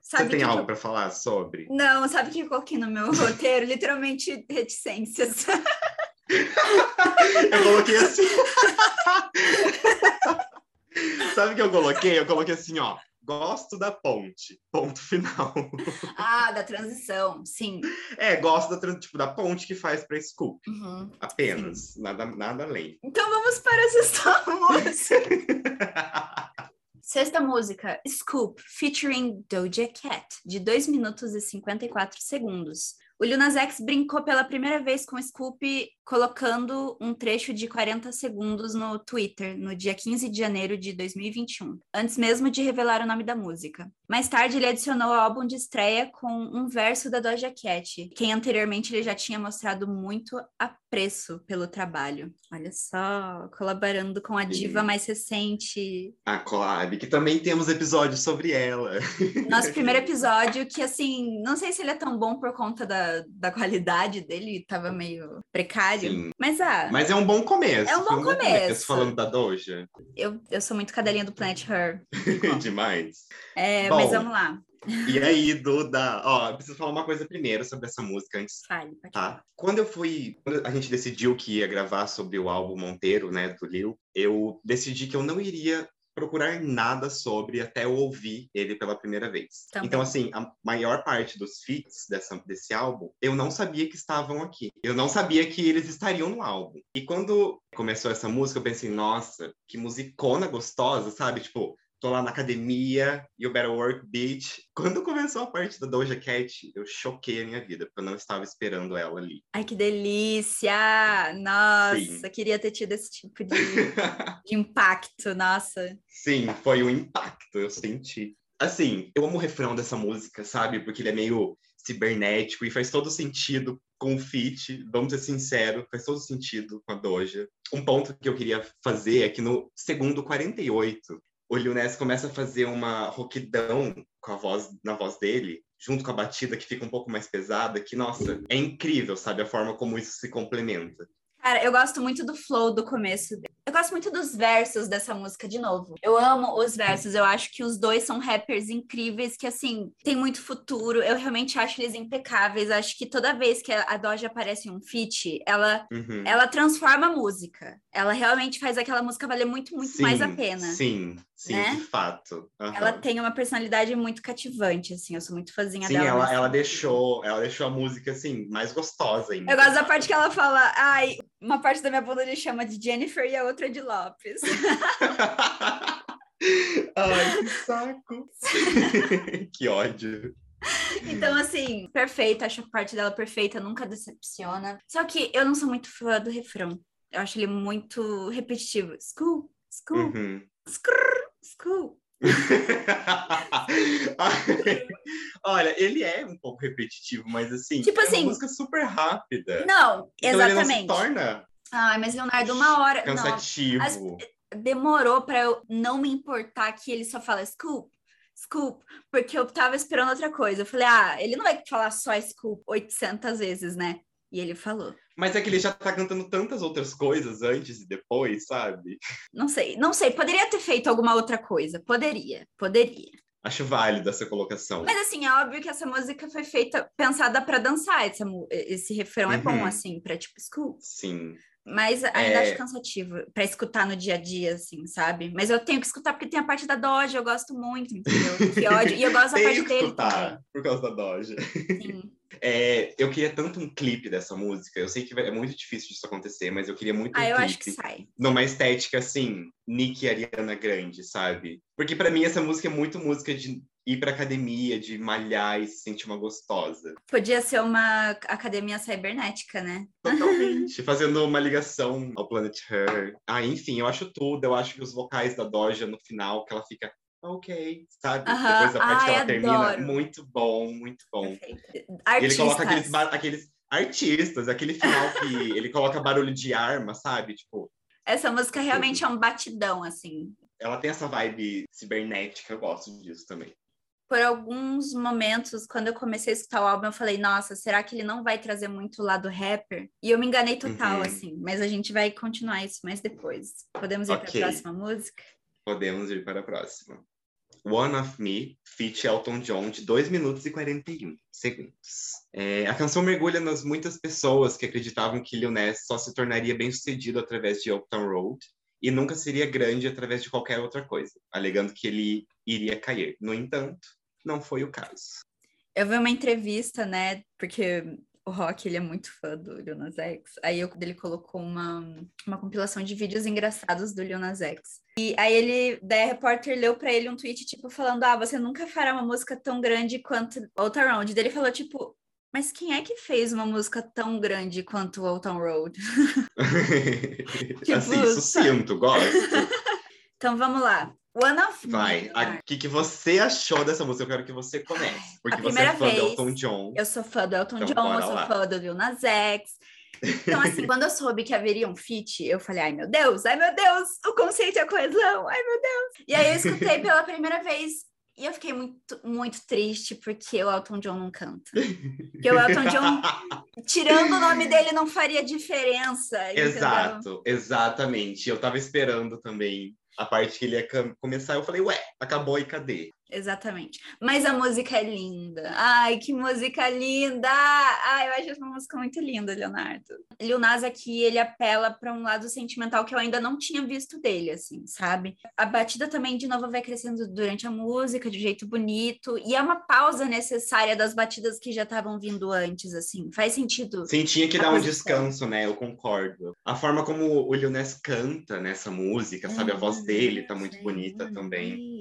Sabe Você tem algo eu... para falar sobre?
Não, sabe o que eu coloquei no meu roteiro? Literalmente reticências.
eu coloquei assim. sabe o que eu coloquei? Eu coloquei assim, ó. Gosto da ponte. Ponto final.
Ah, da transição, sim.
É, gosto da, tipo, da ponte que faz para Scoop. Uhum, Apenas. Nada, nada além.
Então vamos para as histórias. Sexta música, Scoop, featuring Doja Cat, de 2 minutos e 54 segundos. O Lil X brincou pela primeira vez com Scoop colocando um trecho de 40 segundos no Twitter no dia 15 de janeiro de 2021, antes mesmo de revelar o nome da música. Mais tarde, ele adicionou o álbum de estreia com um verso da Doja Cat, quem anteriormente ele já tinha mostrado muito apreço pelo trabalho. Olha só, colaborando com a diva Sim. mais recente.
A Collab, que também temos episódios sobre ela.
Nosso primeiro episódio, que assim, não sei se ele é tão bom por conta da, da qualidade dele, tava meio precário. Sim. Mas ah.
Mas é um bom começo.
É um bom, um começo. começo.
Falando da Doja.
Eu, eu sou muito cadelinha do Planet Her.
Demais.
É, Bom, mas vamos lá.
E aí, Duda, ó, eu preciso falar uma coisa primeiro sobre essa música antes.
Fale,
tá? Quando eu fui, quando a gente decidiu que ia gravar sobre o álbum Monteiro, né, do Lil, eu decidi que eu não iria procurar nada sobre até eu ouvir ele pela primeira vez. Também. Então, assim, a maior parte dos feats dessa, desse álbum, eu não sabia que estavam aqui. Eu não sabia que eles estariam no álbum. E quando começou essa música, eu pensei, nossa, que musicona gostosa, sabe? Tipo, tô lá na academia, You Better Work Beach. Quando começou a parte da Doja Cat, eu choquei a minha vida, porque eu não estava esperando ela ali.
Ai, que delícia! Nossa, Sim. queria ter tido esse tipo de, de impacto, nossa.
Sim, foi um impacto, eu senti. Assim, eu amo o refrão dessa música, sabe? Porque ele é meio cibernético e faz todo sentido com o feat, vamos ser sinceros, faz todo sentido com a Doja. Um ponto que eu queria fazer é que no segundo 48, o Lil Ness começa a fazer uma roquidão com a voz, na voz dele, junto com a batida que fica um pouco mais pesada, que, nossa, é incrível, sabe, a forma como isso se complementa.
Cara, eu gosto muito do flow do começo. Eu gosto muito dos versos dessa música, de novo. Eu amo os versos. Eu acho que os dois são rappers incríveis, que, assim, tem muito futuro. Eu realmente acho eles impecáveis. Acho que toda vez que a Doja aparece em um feat, ela, uhum. ela transforma a música. Ela realmente faz aquela música valer muito, muito
sim,
mais a pena.
Sim, sim, né? de fato.
Uhum. Ela tem uma personalidade muito cativante, assim. Eu sou muito fãzinha
sim,
dela. Sim,
ela, ela, deixou, ela deixou a música, assim, mais gostosa ainda.
Eu gosto da parte que ela fala, ai, uma parte da minha bunda ele chama de Jennifer e a outra de Lopes.
ai, que saco. que ódio.
Então, assim, perfeita, acho a parte dela perfeita, nunca decepciona. Só que eu não sou muito fã do refrão. Eu acho ele muito repetitivo. School, school, uhum. skrr, school.
Olha, ele é um pouco repetitivo, mas assim,
tipo
é
assim,
uma música super rápida.
Não, então exatamente.
Ele não se torna
Ai, mas Leonardo, uma hora.
Cansativo. Não, as,
demorou para eu não me importar que ele só fala scoop, scoop, porque eu tava esperando outra coisa. Eu falei, ah, ele não vai falar só scoop 800 vezes, né? E ele falou.
Mas é que ele já tá cantando tantas outras coisas antes e depois, sabe?
Não sei, não sei. Poderia ter feito alguma outra coisa. Poderia, poderia.
Acho válido essa colocação.
Mas assim, é óbvio que essa música foi feita, pensada para dançar. Essa, esse refrão uhum. é bom, uhum. assim, pra tipo, school.
Sim.
Mas ainda é... acho cansativo para escutar no dia a dia, assim, sabe? Mas eu tenho que escutar porque tem a parte da Doja, eu gosto muito, entendeu? Que ódio. E eu gosto da parte
que
dele
escutar, também. Por causa da Doja. Sim. É, eu queria tanto um clipe dessa música. Eu sei que é muito difícil disso acontecer, mas eu queria muito
ah,
um
eu
clipe.
acho que sai.
Numa estética assim, Nick e Ariana Grande, sabe? Porque para mim essa música é muito música de ir pra academia, de malhar e se sentir uma gostosa.
Podia ser uma academia cibernética, né?
Totalmente. fazendo uma ligação ao Planet Her. Ah, enfim, eu acho tudo. Eu acho que os vocais da Doja no final, que ela fica ok, sabe? Depois da parte
Ai,
que ela
adoro.
termina, muito bom, muito bom. Ele coloca aqueles, aqueles artistas, aquele final que ele coloca barulho de arma, sabe? Tipo.
Essa música realmente tudo. é um batidão, assim.
Ela tem essa vibe cibernética, eu gosto disso também.
Por alguns momentos, quando eu comecei a escutar o álbum, eu falei, nossa, será que ele não vai trazer muito o lado rapper? E eu me enganei total,
Uhum.
assim. Mas a gente vai continuar isso mais depois. Podemos ir
Ok.
para a próxima música?
Podemos ir para a próxima. One of Me, feat. Elton John, de 2 minutos e 41 segundos. É, a canção mergulha nas muitas pessoas que acreditavam que Lil Nas só se tornaria bem-sucedido através de Uptown Road e nunca seria grande através de qualquer outra coisa, alegando que ele iria cair. No entanto, não foi o caso.
Eu vi uma entrevista, né? Porque o Rock, ele é muito fã do Lil Nas X. Aí eu- ele colocou uma, uma compilação de vídeos engraçados do Lil Nas X. E aí ele, daí a repórter leu pra ele um tweet, tipo, falando, ah, você nunca fará uma música tão grande quanto Old Town Road. Daí ele falou, tipo, mas quem é que fez uma música tão grande quanto Old Town Road?
assim, sucinto, gosto.
Então vamos lá. One of
Vai, o que, que você achou dessa música? Eu quero que você comece. Porque você é fã
vez,
do Elton John.
Eu sou fã do Elton
Então,
John, eu sou
lá.
fã do Lil Nas X. Então, assim, quando eu soube que haveria um feat, eu falei, ai meu Deus, ai meu Deus, o conceito é coesão, ai meu Deus. E aí eu escutei pela primeira vez e eu fiquei muito, muito triste porque o Elton John não canta. Porque o Elton John, tirando o nome dele, não faria diferença. entendeu?
Exato, exatamente. Eu tava esperando também a parte que ele ia começar. Eu falei, ué, acabou e cadê?
Exatamente. Mas a música é linda. Ai, que música linda! Ai, eu acho essa música muito linda, Leonardo. Lil Nas aqui, ele apela para um lado sentimental que eu ainda não tinha visto dele, assim, sabe? A batida também, de novo, vai crescendo durante a música, de um jeito bonito. E é uma pausa necessária das batidas que já estavam vindo antes, assim. Faz sentido.
Sim, tinha que dar um descanso, né? Eu concordo. A forma como o Lil Nas canta nessa música, sabe? A voz dele tá muito bonita também.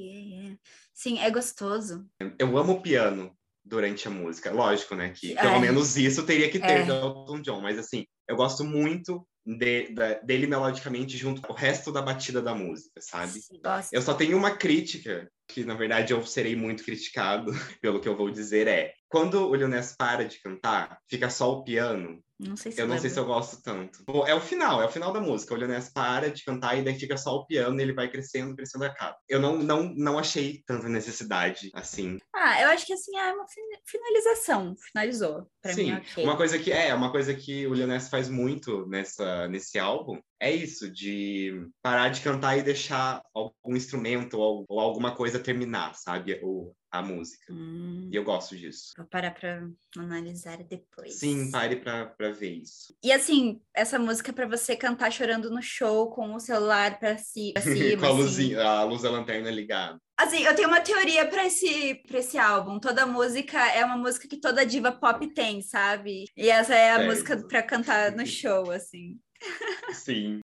Sim, é gostoso.
Eu amo o piano durante a música. Lógico, né? Que
É.
pelo menos isso teria que ter
É.
do Elton John. Mas assim, eu gosto muito de- da- dele melodicamente junto com o resto da batida da música, sabe?
Sim.
Eu só tenho uma crítica, que na verdade eu serei muito criticado pelo que eu vou dizer, é quando o Lil Nas para de cantar, fica só o piano.
Não sei se
Eu não sei se eu gosto tanto. É o final, é o final da música. O Lil Nas para de cantar e daí fica só o piano, ele vai crescendo, crescendo, acaba. Eu não, não, não achei tanta necessidade assim.
Ah, eu acho que assim é uma fin- finalização. Finalizou. Pra
Sim,
mim, ok.
uma coisa que é, uma coisa que o Lil Nas faz muito nessa nesse álbum é isso de parar de cantar e deixar algum instrumento ou, ou alguma coisa terminar, sabe, a música.
Hum,
E eu gosto disso.
vou parar pra analisar depois.
Sim, pare pra, pra ver isso.
E assim, essa música é pra você cantar chorando no show com o celular pra, ci pra cima.
Com a,
assim.
luzinha, a luz da lanterna ligada.
Assim, eu tenho uma teoria pra esse, pra esse álbum. Toda música é uma música que toda diva pop tem, sabe? E essa é a música pra cantar no show, assim.
Sim.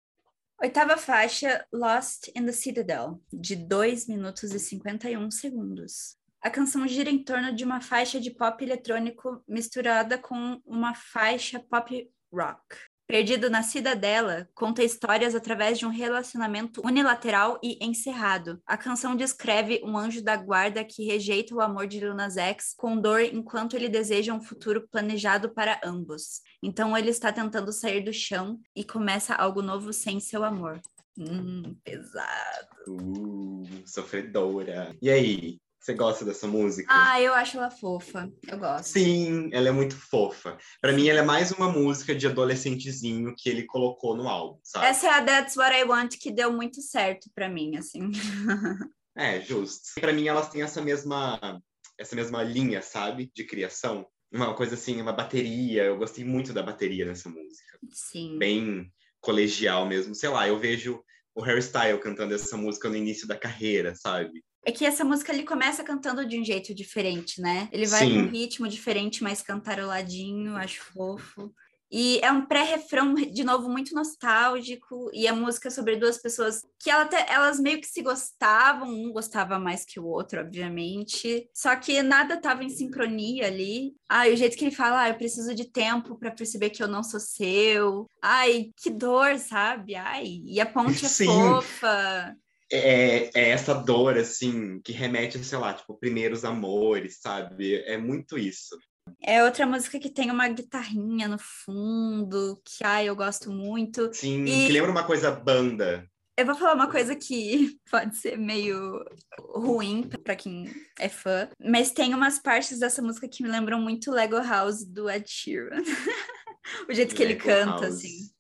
Oitava faixa, Lost in the Citadel, de 2 minutos e 51 segundos. A canção gira em torno de uma faixa de pop eletrônico misturada com uma faixa pop rock. Perdido na Cidadela, conta histórias através de um relacionamento unilateral e encerrado. A canção descreve um anjo da guarda que rejeita o amor de Lil Nas X com dor enquanto ele deseja um futuro planejado para ambos. Então ele está tentando sair do chão e começa algo novo sem seu amor. Hum, pesado.
Uh, sofredora. E aí, você gosta dessa música?
Ah, eu acho ela fofa. Eu gosto.
Sim, ela é muito fofa. Pra mim, ela é mais uma música de adolescentezinho que ele colocou no álbum, sabe?
Essa é a That's What I Want que deu muito certo pra mim, assim.
É, justo. Pra mim, elas têm essa mesma, essa mesma linha, sabe? De criação. Uma coisa assim, uma bateria. Eu gostei muito da bateria nessa música.
Sim.
Bem colegial mesmo. Sei lá, eu vejo o Harry Styles cantando essa música no início da carreira, sabe?
É que essa música ele começa cantando de um jeito diferente, né? Ele vai
Sim.
com um ritmo diferente, mais cantaroladinho, acho fofo. E é um pré-refrão, de novo, muito nostálgico. E a música é sobre duas pessoas que ela até- elas meio que se gostavam, um gostava mais que o outro, obviamente. Só que nada estava em sincronia ali. Ai, o jeito que ele fala, ah, eu preciso de tempo para perceber que eu não sou seu. Ai, que dor, sabe? Ai, e a ponte é
Sim.
fofa.
É, é essa dor, assim, que remete, sei lá, tipo, primeiros amores, sabe? É muito isso.
É outra música que tem uma guitarrinha no fundo, que ai, eu gosto muito.
Sim,
E-
que lembra uma coisa banda.
Eu vou falar uma coisa que pode ser meio ruim pra quem é fã, mas tem umas partes dessa música que me lembram muito Lego House do Ed Sheeran. o jeito que ele
Lego
canta,
House.
assim.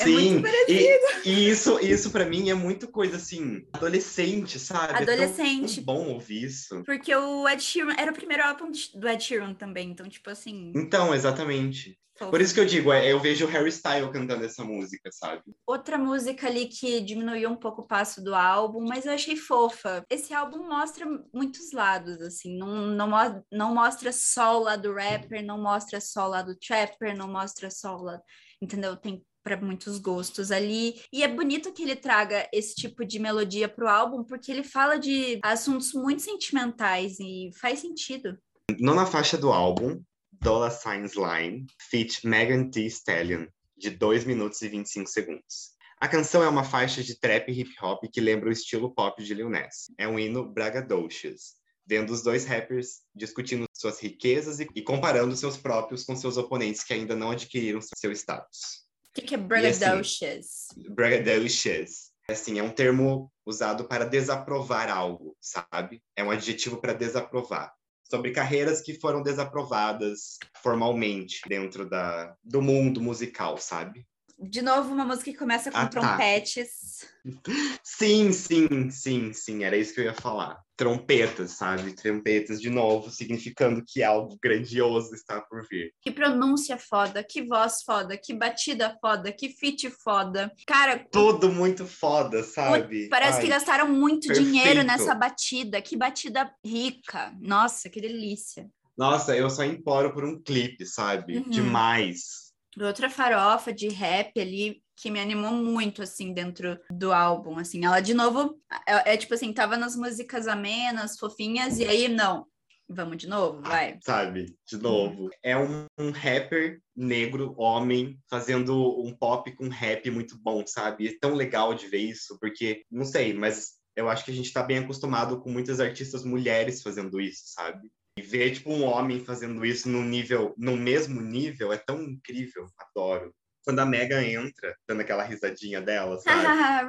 É
Sim,
muito
e, e isso, isso para mim é muito coisa assim, adolescente, sabe? É tão-
Adolescente.
tão bom ouvir isso.
Porque o Ed Sheeran era o primeiro álbum do Ed Sheeran também, então, tipo assim.
Então, exatamente.
fofo.
Por isso que eu digo, é, eu vejo o Harry Styles cantando essa música, sabe?
Outra música ali que diminuiu um pouco o passo do álbum, mas eu achei fofa. Esse álbum mostra muitos lados, assim, não, não, não mostra só o lado rapper, não mostra só o lado trapper, não mostra só o lado, entendeu? Tem para muitos gostos ali. E é bonito que ele traga esse tipo de melodia pro álbum, porque ele fala de assuntos muito sentimentais e faz sentido.
Nona faixa do álbum, Dollar Signs Line, feat Megan Thee Stallion, de 2 minutos e 25 segundos. A canção é uma faixa de trap e hip hop que lembra o estilo pop de Lil Nas. É um hino braggadocious, vendo os dois rappers discutindo suas riquezas e comparando seus próprios com seus oponentes que ainda não adquiriram seu status.
O que, que é
assim,
braggadocious?
Braggadocious. Assim, é um termo usado para desaprovar algo, sabe? É um adjetivo para desaprovar. Sobre carreiras que foram desaprovadas formalmente dentro da, do mundo musical, sabe?
De novo, uma música que começa com
Ah, tá.
trompetes.
Sim, sim, sim, sim, era isso que eu ia falar. Trompetas, sabe? Trompetas, de novo, significando que algo grandioso está por vir.
Que pronúncia foda, que voz foda, que batida foda, que feat foda. Cara,
Tudo muito foda, sabe?
parece que
Ai,
gastaram muito
perfeito.
dinheiro nessa batida. Que batida rica. Nossa, que delícia.
Nossa, eu só imploro por um clipe, sabe?
Uhum.
Demais.
Outra farofa de rap ali que me animou muito, assim, dentro do álbum, assim. Ela, de novo, é, é tipo assim, tava nas músicas amenas, fofinhas, e aí, não. Vamos de novo? Vai.
sabe? De novo. É um, um rapper negro, homem, fazendo um pop com rap muito bom, sabe? É tão legal de ver isso, porque, não sei, mas eu acho que a gente tá bem acostumado com muitas artistas mulheres fazendo isso, sabe? E ver, tipo, um homem fazendo isso no nível, no mesmo nível, é tão incrível. Adoro. Quando a Mega entra, dando aquela risadinha dela, sabe?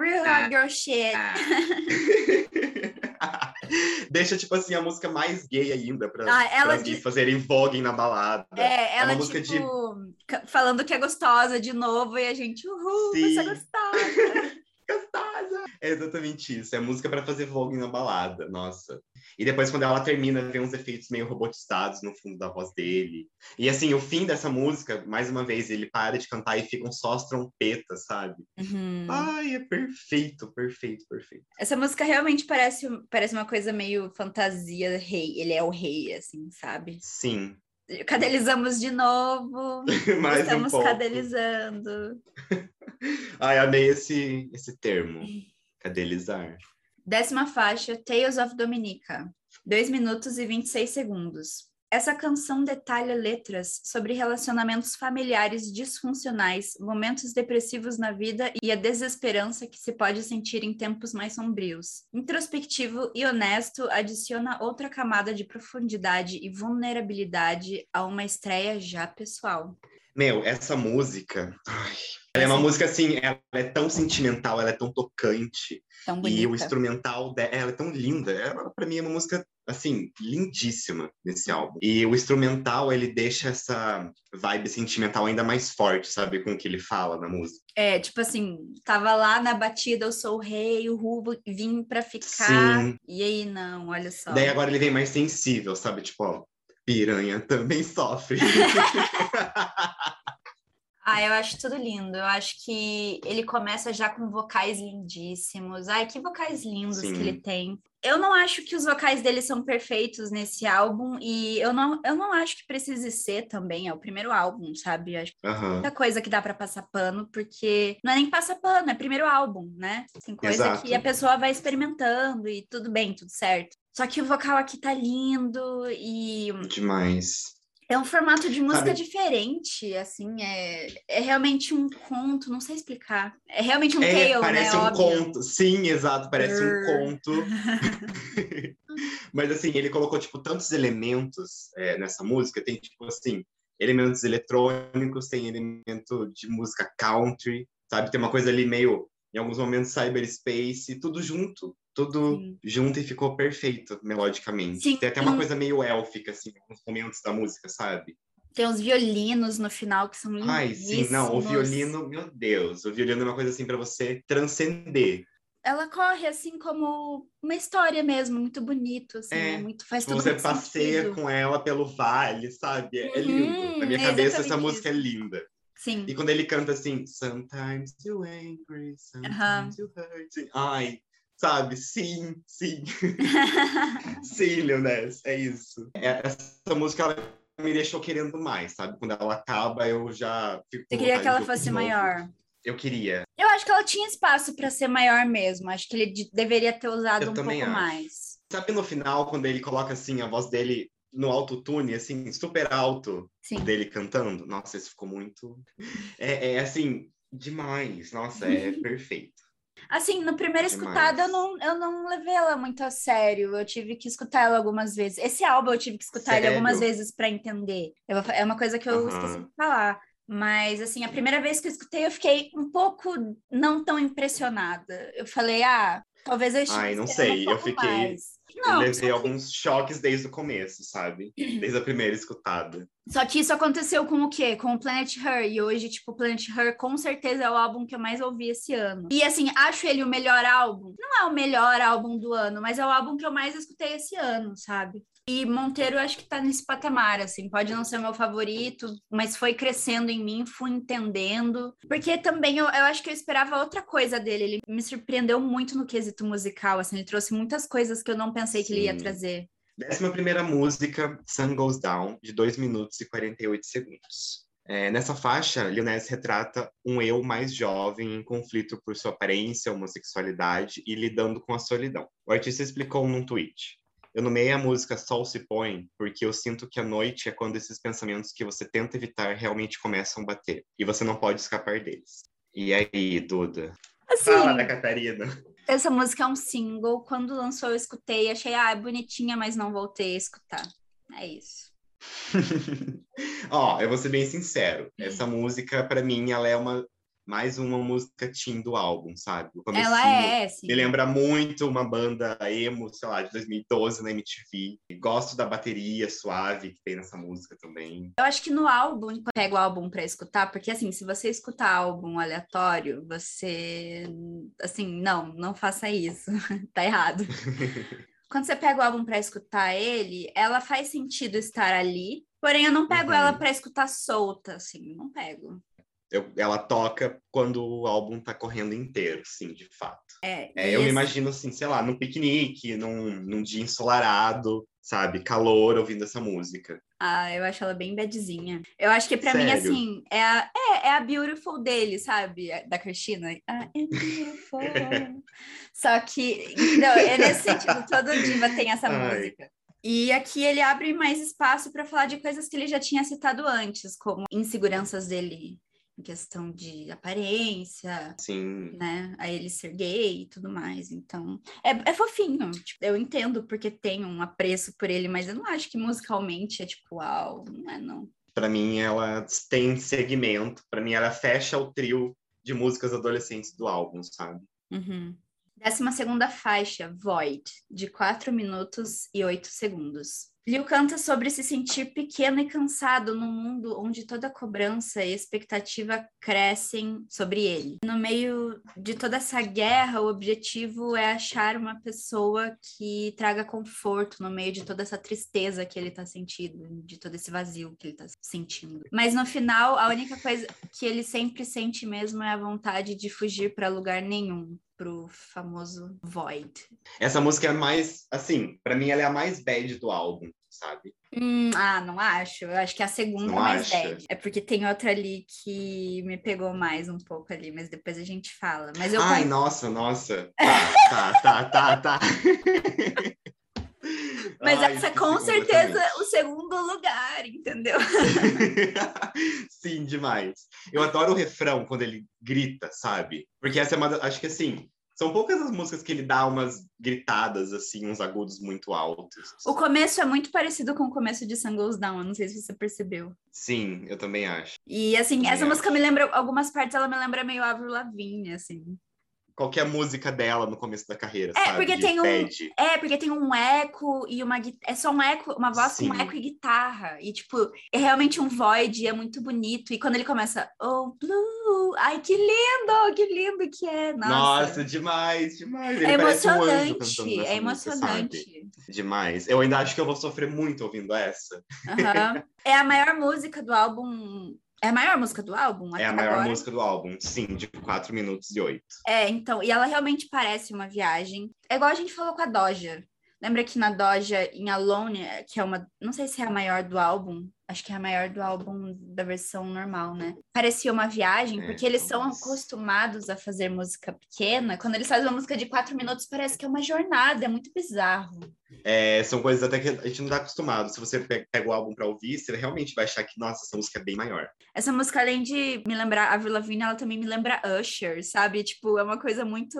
Real hard girl shit.
Deixa, tipo assim, a música mais gay ainda pra,
Ah, ela
pra
diz-
fazerem voguing na balada.
É, ela,
uma música de-
tipo, ca- falando que é gostosa de novo, e a gente, uhul,
Sim.
você é gostosa.
Gostosa! É exatamente isso. É música pra fazer voguing na balada, nossa. E depois, quando ela termina, vem uns efeitos meio robotizados no fundo da voz dele. E assim, o fim dessa música, mais uma vez, ele para de cantar e ficam só as trompetas, sabe?
Uhum.
Ai, é perfeito, perfeito, perfeito.
Essa música realmente parece, parece uma coisa meio fantasia rei. Ele é o rei, assim, sabe?
Sim.
Cadelizamos de novo.
Mais um
Estamos
pouco.
cadelizando.
Ai, amei esse, esse termo. Cadelizar.
Décima faixa, Tales of Dominica. 2 minutos e 26 segundos. Essa canção detalha letras sobre relacionamentos familiares disfuncionais, momentos depressivos na vida e a desesperança que se pode sentir em tempos mais sombrios. Introspectivo e honesto, adiciona outra camada de profundidade e vulnerabilidade a uma estreia já pessoal.
Meu, essa música. ai, ela é uma música assim, ela é tão sentimental, ela é tão tocante.
Tão
E o
bonita.
instrumental dela é tão linda. Ela, pra mim, é uma música, assim, lindíssima nesse álbum. E o instrumental, ele deixa essa vibe sentimental ainda mais forte, sabe? Com o que ele fala na música.
É, tipo assim, tava lá na batida, eu sou o rei, o rubo, vim pra ficar.
Sim.
E aí, não, olha só.
Daí agora ele vem mais sensível, sabe? Tipo, ó, piranha também sofre.
Ah, eu acho tudo lindo. Eu acho que ele começa já com vocais lindíssimos. Ai, que vocais lindos Sim. que ele tem. Eu não acho que os vocais dele são perfeitos nesse álbum e eu não, eu não acho que precise ser também. É o primeiro álbum, sabe? Eu acho que uhum. muita coisa que dá para passar pano, porque não é nem passar pano, é primeiro álbum, né? Tem coisa Exato. que a pessoa vai experimentando e tudo bem, tudo certo. Só que o vocal aqui tá lindo e.
Demais.
É um formato de música Sabe? diferente, assim, é, é realmente um conto, não sei explicar. É realmente um é, tale,
parece
né?
um
Óbvio.
conto, sim, exato, parece um conto. Mas assim, ele colocou, tipo, tantos elementos é, nessa música, tem, tipo, assim, elementos eletrônicos, tem elemento de música country, sabe? Tem uma coisa ali meio, em alguns momentos, cyberspace, tudo junto tudo Sim. junto e ficou perfeito melodicamente. Sim. Tem até uma coisa meio élfica, assim, nos momentos da música, sabe?
Tem os violinos no final que são lindíssimos.
Ai, sim, não, o violino, meu Deus, o violino é uma coisa assim para você transcender.
Ela corre assim como uma história mesmo, muito bonito, assim, é, né? muito faz tipo,
Você passeia sentido. com ela pelo vale, sabe? É, uhum, é lindo. Na minha cabeça essa música é linda.
Sim.
E quando ele canta assim, sometimes you angry, sometimes you hurt. Ai, sabe? Sim, sim. sim, Leonés, é isso. É, essa música ela me deixou querendo mais, sabe? Quando ela acaba, eu já fico.
Você queria que ela fosse maior?
Eu queria.
Eu acho que ela tinha espaço para ser maior mesmo. Acho que ele deveria ter usado eu um pouco acho. mais.
Sabe no final, quando ele coloca assim a voz dele no autotune, assim, super alto Sim. dele cantando? Nossa, isso ficou muito. É, é assim, demais. Nossa, é perfeito.
Assim, no primeiro escutado eu não, eu não levei ela muito a sério. Eu tive que escutar ela algumas vezes. Esse álbum eu tive que escutar sério? ele algumas vezes para entender. Eu, é uma coisa que eu uhum. esqueci de falar. Mas, assim, a primeira vez que eu escutei, eu fiquei um pouco não tão impressionada. Eu falei, ah, talvez eu estivesse
Ai, não sei, um eu fiquei. Mais. Não, eu levei alguns choques desde o começo, sabe? Desde a primeira escutada.
Só que isso aconteceu com o quê? Com o Planet Her. E hoje, tipo, Planet Her com certeza é o álbum que eu mais ouvi esse ano. E assim, acho ele o melhor álbum. Não é o melhor álbum do ano, mas é o álbum que eu mais escutei esse ano, sabe? E Monteiro acho que tá nesse patamar, assim, pode não ser meu favorito, mas foi crescendo em mim, fui entendendo. Porque também eu, eu acho que eu esperava outra coisa dele. Ele me surpreendeu muito no quesito musical, assim, ele trouxe muitas coisas que eu não pensei que ele ia trazer.
Décima primeira música, Sun Goes Down, de 2 minutos e 48 segundos. É, nessa faixa, Lionel retrata um eu mais jovem em conflito por sua aparência, homossexualidade e lidando com a solidão. O artista explicou num tweet. Eu nomeei a música Sol se põe porque eu sinto que a noite é quando esses pensamentos que você tenta evitar realmente começam a bater e você não pode escapar deles. E aí, Duda?
Assim,
Fala da Catarina.
Essa música é um single. Quando lançou, eu escutei, achei, ah, é bonitinha, mas não voltei a escutar. É isso.
Ó, eu vou ser bem sincero. Essa música, para mim, ela é uma mais uma música teen do álbum, sabe?
Ela é, sim.
Me lembra muito uma banda emo, sei lá, de 2012 na MTV. Gosto da bateria suave que tem nessa música também.
Eu acho que no álbum, quando pega o álbum para escutar, porque assim, se você escutar álbum aleatório, você assim, não, não faça isso. tá errado. quando você pega o álbum para escutar ele, ela faz sentido estar ali, porém eu não pego uhum. ela para escutar solta, assim, não pego
eu, ela toca quando o álbum tá correndo inteiro, sim, de fato.
É,
é eu me imagino assim, sei lá, num piquenique, num, num dia ensolarado, sabe, calor, ouvindo essa música.
Ah, eu acho ela bem badzinha. Eu acho que para mim, assim, é a, é, é a Beautiful dele, sabe? Da Cristina. Ah, é beautiful. Só que, não, é nesse sentido, todo diva tem essa Ai. música. E aqui ele abre mais espaço para falar de coisas que ele já tinha citado antes, como inseguranças dele em questão de aparência,
Sim.
né? A ele ser gay e tudo mais. Então, é, é fofinho. Tipo, eu entendo porque tem um apreço por ele, mas eu não acho que musicalmente é tipo, uau, não é não.
Para mim, ela tem segmento. Para mim, ela fecha o trio de músicas adolescentes do álbum, sabe?
Uhum. Décima segunda faixa, Void, de 4 minutos e 8 segundos. Liu canta sobre se sentir pequeno e cansado num mundo onde toda cobrança e expectativa crescem sobre ele. No meio de toda essa guerra, o objetivo é achar uma pessoa que traga conforto no meio de toda essa tristeza que ele tá sentindo, de todo esse vazio que ele tá sentindo. Mas no final, a única coisa que ele sempre sente mesmo é a vontade de fugir para lugar nenhum pro famoso Void.
Essa música é mais, assim, para mim ela é a mais bad do álbum, sabe?
Hum, ah, não acho. Eu acho que é a segunda
Não
mais
acha?
bad. É porque tem outra ali que me pegou mais um pouco ali, mas depois a gente fala. Mas eu
Ai, nossa, nossa. Tá, tá, tá, tá, tá.
Mas
Ai,
essa
esqueci
com certeza o segundo lugar, entendeu?
Sim, demais. Eu adoro o refrão quando ele grita, sabe? Porque essa é uma. Acho que assim. São poucas as músicas que ele dá umas gritadas, assim, uns agudos muito altos.
O começo é muito parecido com o começo de Sun Goes Down, eu não sei se você percebeu.
Sim, eu também acho.
E assim,
Também
essa
acho.
música me lembra, algumas partes ela me lembra meio Avril Lavigne, assim.
Qualquer música dela no começo da carreira,
É,
sabe?
porque tem um-. É, porque tem um eco e uma é só um eco, uma voz com
Sim.
eco e guitarra. E tipo, é realmente um void, é muito bonito. E quando ele começa, oh blue, ai que lindo, que lindo que é. Nossa,
Nossa, demais, demais. Ele
é
um
emocionante,
nessa
é
música,
emocionante.
sabe? Demais. Eu ainda acho que eu vou sofrer muito ouvindo essa.
Aham. É a maior música do álbum. É a maior música do álbum?
É a maior
agora?
música do álbum, sim, de 4 minutos e 8.
É, então, e ela realmente parece uma viagem. É igual a gente falou com a Doja. Lembra que na Doja, em Alone, que é uma. Não sei se é a maior do álbum. Acho que é a maior do álbum da versão normal, né? Parecia uma viagem,
É,
porque eles são
talvez.
acostumados a fazer música pequena. Quando eles fazem uma música de quatro minutos, parece que é uma jornada, é muito bizarro.
É, são coisas até que a gente não tá acostumado. Se você pe- pega o álbum pra ouvir, você realmente vai achar que, nossa, essa música é bem maior.
Essa música, além de me lembrar a Avril Lavigne, ela também me lembra Usher, sabe? Tipo, é uma coisa muito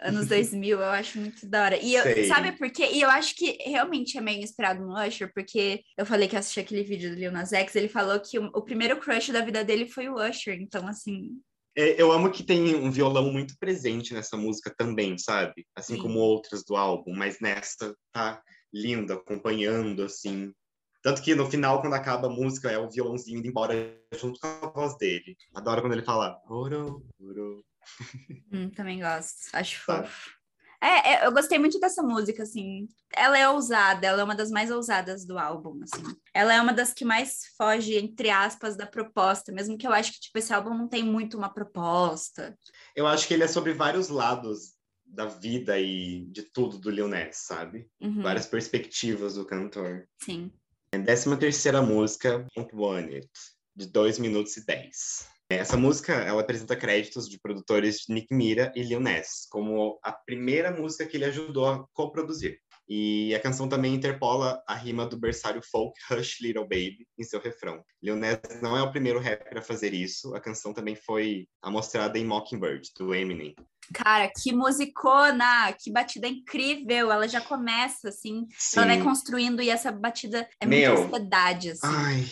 anos 2000, eu acho muito da hora. E eu-
Sei.
sabe por quê? E eu acho que realmente é meio inspirado no Usher, porque eu falei que eu assisti aquele vídeo do Lil Nas X, ele falou que o, o primeiro crush da vida dele foi o Usher, então assim,
É, eu amo que tem um violão muito presente nessa música também, sabe? Assim
Sim.
como outras do álbum, mas nessa tá lindo, acompanhando, assim. Tanto que no final, quando acaba a música, é o violãozinho indo embora junto com a voz dele. Adoro quando ele fala oro, oro.
Hum, também gosto, acho
Tá.
fofo. É, é, eu gostei muito dessa música, assim. Ela é ousada, ela é uma das mais ousadas do álbum, assim. Ela é uma das que mais foge, entre aspas, da proposta, mesmo que eu acho que, tipo, esse álbum não tem muito uma proposta.
Eu acho que ele é sobre vários lados da vida e de tudo do Lil sabe?
Uhum,
Várias perspectivas do cantor.
sim.
Décima terceira música, Don't Want It, de 2 minutos e 10. Essa música, ela apresenta créditos de produtores Nick Mira e Lil Nas, como a primeira música que ele ajudou a coproduzir. E a canção também interpola a rima do berçário folk Hush Little Baby em seu refrão. Lil Nas não é o primeiro rapper a fazer isso, a canção também foi amostrada em Mockingbird, do Eminem.
Cara, que musicona, que batida incrível. Ela já começa, assim, ela vai
Sim.
construindo e essa batida é
Meu.
muita ansiedade, assim.
Ai,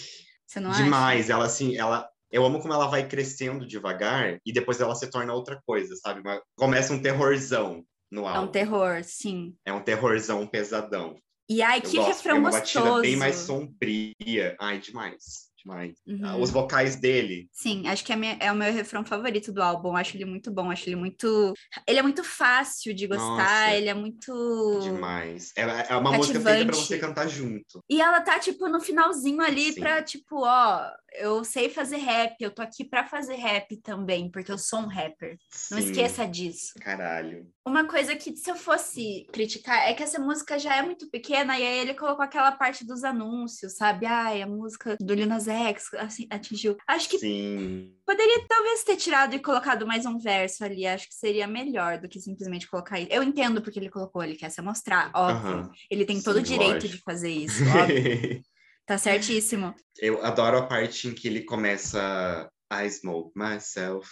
Você não acha?
Demais, ela assim, ela. Eu amo como ela vai crescendo devagar e depois ela se torna outra coisa, sabe? Uma- começa um terrorzão no
É um
álbum.
terror, sim.
É um terrorzão pesadão.
E ai,
Eu
que
gosto,
refrão
é uma
gostoso.
batida bem mais sombria. Ai, demais, demais.
Uhum.
Os vocais dele,
Sim, acho que é, minha- é o meu refrão favorito do álbum. Acho ele muito bom, acho ele muito. Ele é muito fácil de gostar,
Nossa,
ele é muito.
demais. É, é uma música feita pra você cantar junto.
E ela tá, tipo, no finalzinho ali
Sim.
pra, tipo, ó, eu sei fazer rap, eu tô aqui pra fazer rap também, porque eu sou um rapper. Não
Sim,
esqueça disso.
Caralho.
Uma coisa que, se eu fosse criticar, é que essa música já é muito pequena, e aí ele colocou aquela parte dos anúncios, sabe? Ai, a música do Lil Nas X assim, atingiu. Acho que
Sim.
poderia talvez ter tirado e colocado mais um verso ali, acho que seria melhor do que simplesmente colocar isso. Eu entendo porque ele colocou, ele quer se mostrar, óbvio.
Aham.
Ele tem todo o
Sim,
direito
lógico.
de fazer isso, óbvio. Tá certíssimo.
Eu adoro a parte em que ele começa I smoke myself.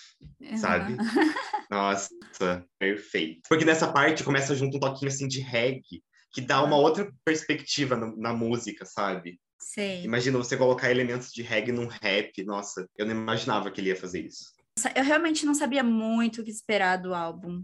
Sabe? Nossa, perfeito. Porque nessa parte começa junto um toquinho assim de reggae, que dá uma outra perspectiva no- na música, sabe?
Sei.
Imagina você colocar elementos de reggae num rap. Nossa, eu não imaginava que ele ia fazer isso.
Eu realmente não sabia muito o que esperar do álbum.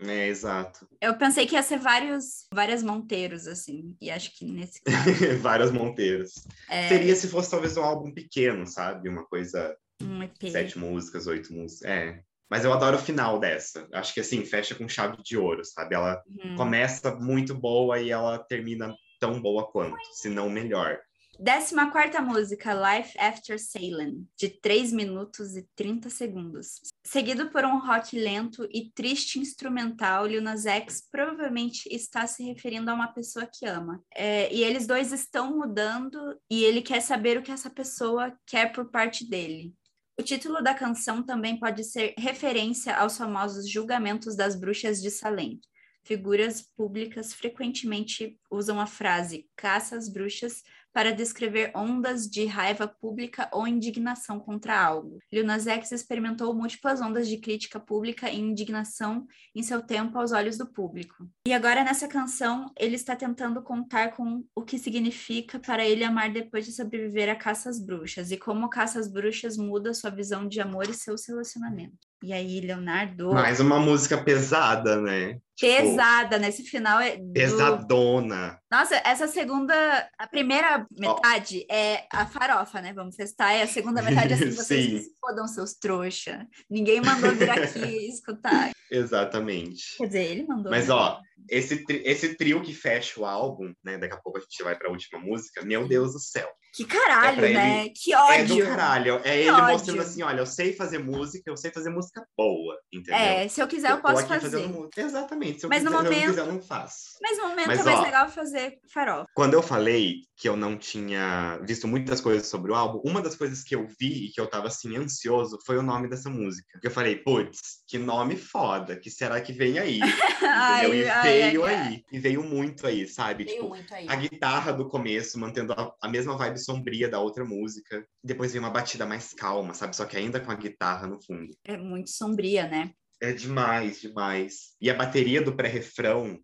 É, exato.
Eu pensei que ia ser vários, várias Monteiros, assim, e acho que nesse caso...
Várias Monteiros.
É,
Seria se fosse talvez um álbum pequeno, sabe? Uma coisa,
um EP.
sete músicas, oito músicas. É. Mas eu adoro o final dessa. Acho que assim, fecha com chave de ouro, sabe? Ela
Uhum.
começa muito boa e ela termina tão boa quanto, se não melhor.
Décima quarta música, Life After Sailing, de 3 minutos e 30 segundos. Seguido por um rock lento e triste instrumental, Lil Nas X provavelmente está se referindo a uma pessoa que ama. É, e eles dois estão mudando e ele quer saber o que essa pessoa quer por parte dele. O título da canção também pode ser referência aos famosos julgamentos das bruxas de Salem. Figuras públicas frequentemente usam a frase caça às bruxas para descrever ondas de raiva pública ou indignação contra algo. Lil Nas X experimentou múltiplas ondas de crítica pública e indignação em seu tempo aos olhos do público. E agora nessa canção, ele está tentando contar com o que significa para ele amar depois de sobreviver à caça às bruxas e como a caça às bruxas muda sua visão de amor e seus relacionamentos. E aí, Leonardo,
Mais uma música pesada, né? Tipo,
pesada nesse final é do...
Pesadona.
Nossa, essa segunda, a primeira metade é a farofa, né? Vamos testar. E a segunda metade é assim, vocês que
Sim.
se fodam, seus trouxa. Ninguém mandou vir aqui escutar.
Exatamente.
Quer dizer, ele mandou.
Mas
né?
ó, esse, tri- esse trio que fecha o álbum, né? Daqui a pouco a gente vai para a última música. Meu Deus do céu.
Que caralho,
é pra
né? Que
É do
ódio.
caralho. É ele
ódio.
mostrando assim: olha, eu sei fazer música, eu sei fazer música boa, entendeu?
É, se eu quiser, eu
tô
posso fazer.
música. Exatamente. Se eu
Mas no
quiser, se eu
momento-
não quiser, eu não faço.
Mas no momento
Mas,
é mais
ó,
legal fazer farofa.
Quando eu falei que eu não tinha visto muitas coisas sobre o álbum, uma das coisas que eu vi e que eu tava assim ansioso foi o nome dessa música. Porque eu falei, putz, que nome foda, que será que vem aí?
Ai,
e veio
ai,
aí. E veio muito aí, sabe?
Veio
Tipo,
muito aí.
a guitarra do começo, mantendo a, a mesma vibe sombria da outra música. Depois vem uma batida mais calma, sabe? Só que ainda com a guitarra no fundo.
É muito sombria, né?
É demais, demais. E a bateria do pré-refrão,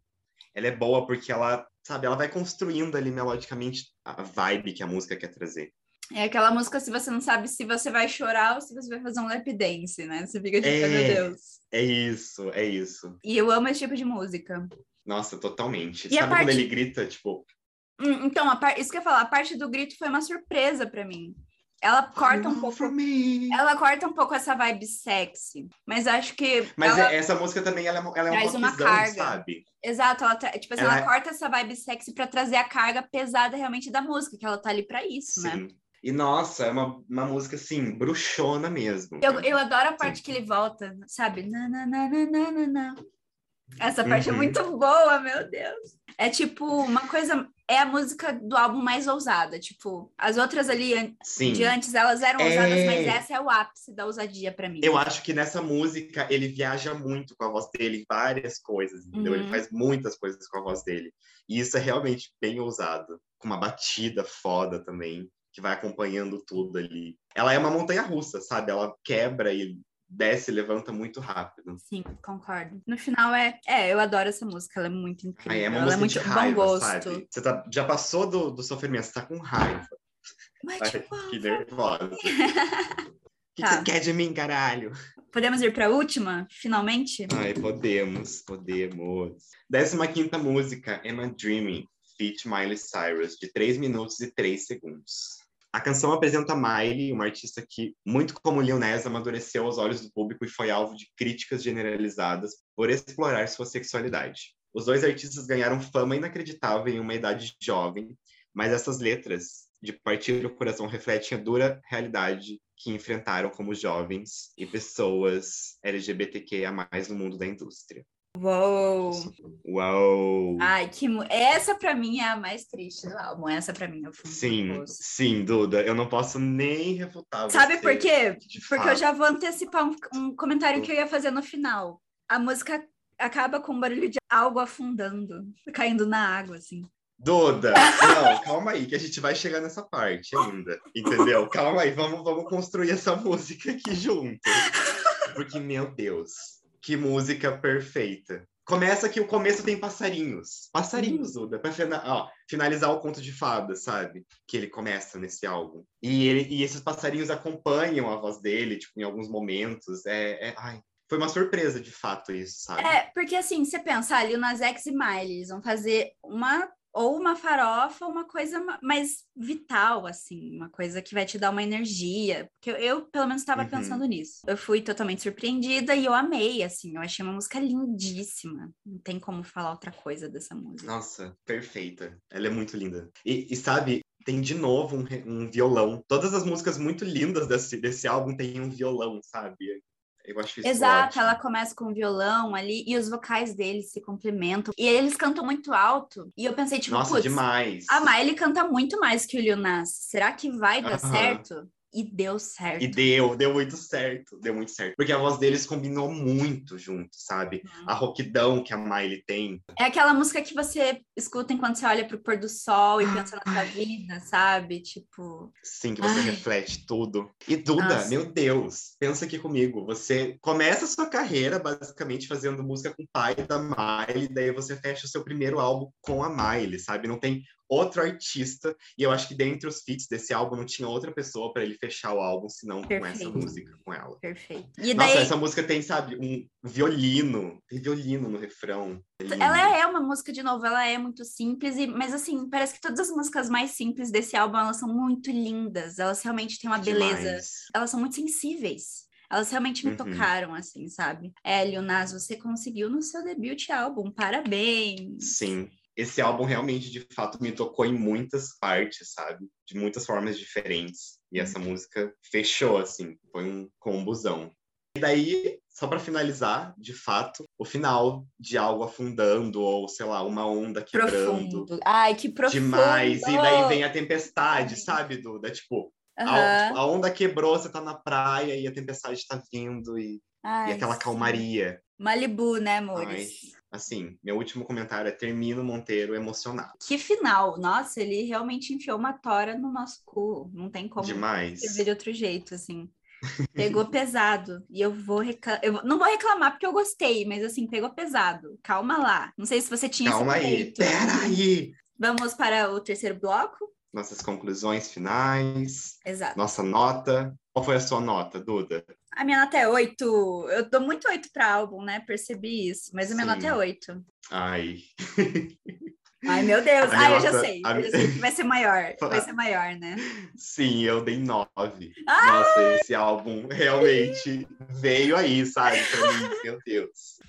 ela é boa porque ela, sabe, ela vai construindo ali melodicamente a vibe que a música quer trazer.
É aquela música se você não sabe se você vai chorar ou se você vai fazer um lap dance, né? Você fica tipo,
É.
meu Deus.
É isso, é isso.
E eu amo esse tipo de música.
Nossa, totalmente.
E
sabe quando
parte-
ele grita, tipo,
Hum, Então, a par... isso que eu ia falar, a parte do grito foi uma surpresa pra mim. Ela corta um
"All
pouco.
for me"?
Ela corta um pouco essa vibe sexy, mas acho que.
Mas
ela-
é- essa música também ela, é- ela é um
Traz uma
rockzão,
carga.
sabe?
Exato, ela tra- tipo assim, ela...
ela é-
corta essa vibe sexy pra trazer a carga pesada realmente da música, que ela tá ali pra isso, né?
Sim. E nossa, é uma, uma música assim, bruxona mesmo.
Eu, eu adoro a parte que ele volta, sabe? Na, na, na, na, na, na. Essa parte é
Uhum.
muito boa, meu Deus. É tipo uma coisa. É a música do álbum mais ousada. Tipo, as outras ali
Sim.
de antes, elas eram
É.
ousadas, mas essa é o ápice da ousadia pra mim.
Eu acho que nessa música ele viaja muito com a voz dele, em várias coisas, entendeu?
Uhum.
Ele faz muitas coisas com a voz dele. E isso é realmente bem ousado. Com uma batida foda também, que vai acompanhando tudo ali. Ela é uma montanha russa, sabe? Ela quebra e desce e levanta muito rápido.
Sim, concordo. No final é. É, eu adoro essa música, ela é muito incrível.
É uma
ela é
música
muito
de raiva,
bom gosto.
sabe? Você tá- já passou do, do sofrimento, você tá com raiva.
Mas,
Ai,
tipo,
que nervosa. O que, que
Tá.
você quer de mim, caralho?
podemos ir pra última, finalmente?
Ai, podemos, podemos. Décima quinta música, Emma Dreaming, feat Miley Cyrus, de 3 minutos e 3 segundos. A canção apresenta Miley, uma artista que, muito como Lil Nas, amadureceu aos olhos do público e foi alvo de críticas generalizadas por explorar sua sexualidade. Os dois artistas ganharam fama inacreditável em uma idade jovem, mas essas letras de partir o coração refletem a dura realidade que enfrentaram como jovens e pessoas LGBTQIA+, no mundo da indústria.
Uou!
Uau!
Ai, que. Essa pra mim é a mais triste do álbum. Essa pra mim é o fundo do
Sim, sim, Duda, eu não posso nem refutar
Sabe por quê? Porque eu já vou antecipar um, um comentário que eu ia fazer no final. A música acaba com um barulho de algo afundando, caindo na água, assim.
Duda, não, calma aí, que a gente vai chegar nessa parte ainda, entendeu? Calma aí, vamos, vamos construir essa música aqui junto. Porque, meu Deus, que música perfeita. Começa que o começo tem passarinhos. Passarinhos, Duda, pra fina- ó, finalizar o conto de fadas, sabe? Que ele começa nesse álbum. E, ele, e esses passarinhos acompanham a voz dele, tipo, em alguns momentos. É, é- ai, foi uma surpresa, de fato, isso, sabe?
É, porque assim, você pensa, ali ah, o Nas X e Miley, eles vão fazer uma ou uma farofa, uma coisa mais vital, assim, uma coisa que vai te dar uma energia. Porque eu, eu pelo menos, estava uhum. pensando nisso. Eu fui totalmente surpreendida e eu amei, assim, eu achei uma música lindíssima. Não tem como falar outra coisa dessa música.
Nossa, perfeita. Ela é muito linda. E, e sabe, tem de novo um, um, violão. Todas as músicas muito lindas desse, desse álbum têm um violão, sabe? Eu acho isso
Exato,
ótimo.
ela começa com o violão ali e os vocais deles se complementam. E eles cantam muito alto. E eu pensei, tipo,
Nossa, demais.
A Miley canta muito mais que o Lil Nas. Será que vai dar uh -huh. certo? E deu certo.
E deu, deu muito certo, deu muito certo. Porque a voz deles combinou muito junto, sabe? Uhum. A roquidão que a Miley tem.
É aquela música que você escuta enquanto você olha pro pôr do sol e pensa na sua vida, sabe? Tipo.
Sim, que você ai. reflete tudo. E Duda, Nossa. meu Deus, pensa aqui comigo. Você começa a sua carreira basicamente fazendo música com o pai da Miley, daí você fecha o seu primeiro álbum com a Miley, sabe? Não tem outro artista, e eu acho que dentre os feats desse álbum não tinha outra pessoa para ele fechar o álbum, senão Perfeito. com essa música com ela.
Perfeito.
E Nossa, essa música tem, sabe, um violino, tem violino no refrão.
É ela é uma música, de novo, ela é muito simples, e, mas assim, parece que todas as músicas mais simples desse álbum, elas são muito lindas, elas realmente têm uma Demais. beleza, elas são muito sensíveis. Elas realmente me uhum. tocaram, assim, sabe? Hélio Nas, você conseguiu no seu debut álbum, parabéns!
Sim, esse álbum realmente, de fato, me tocou em muitas partes, sabe? De muitas formas diferentes. E essa uhum. música fechou, assim, foi um combusão. E daí, só para finalizar, de fato, o final de algo afundando, ou sei lá, uma onda quebrando.
Profundo. Ai, que profundo!
Demais! E daí vem a tempestade, sabe, Duda? Tipo, uhum. a, a, onda quebrou, você tá na praia e a tempestade tá vindo e, Ai, e aquela calmaria.
Malibu, né, amores?
Ai assim, meu último comentário é termino Monteiro emocionado.
Que final! Nossa, ele realmente enfiou uma tora no nosso cu. Não tem como
Demais.
ver de outro jeito, assim. Pegou pesado. E eu vou reclamar. Eu não vou reclamar porque eu gostei, mas assim, pegou pesado. Calma lá. Não sei se você tinha
Calma aí, pera aí.
Vamos para o terceiro bloco?
Nossas conclusões finais.
Exato.
Nossa nota. Qual foi a sua nota, Duda?
A minha nota é 8. Eu dou muito 8 para álbum, né? Percebi isso. Mas a minha Sim. nota é 8.
Ai.
Ai, meu Deus. Ai, eu já sei. Eu já sei que vai ser maior. Vai ser maior, né?
Sim, eu dei 9. Ah! Nossa, esse álbum realmente veio aí, sabe? Pra mim, meu Deus.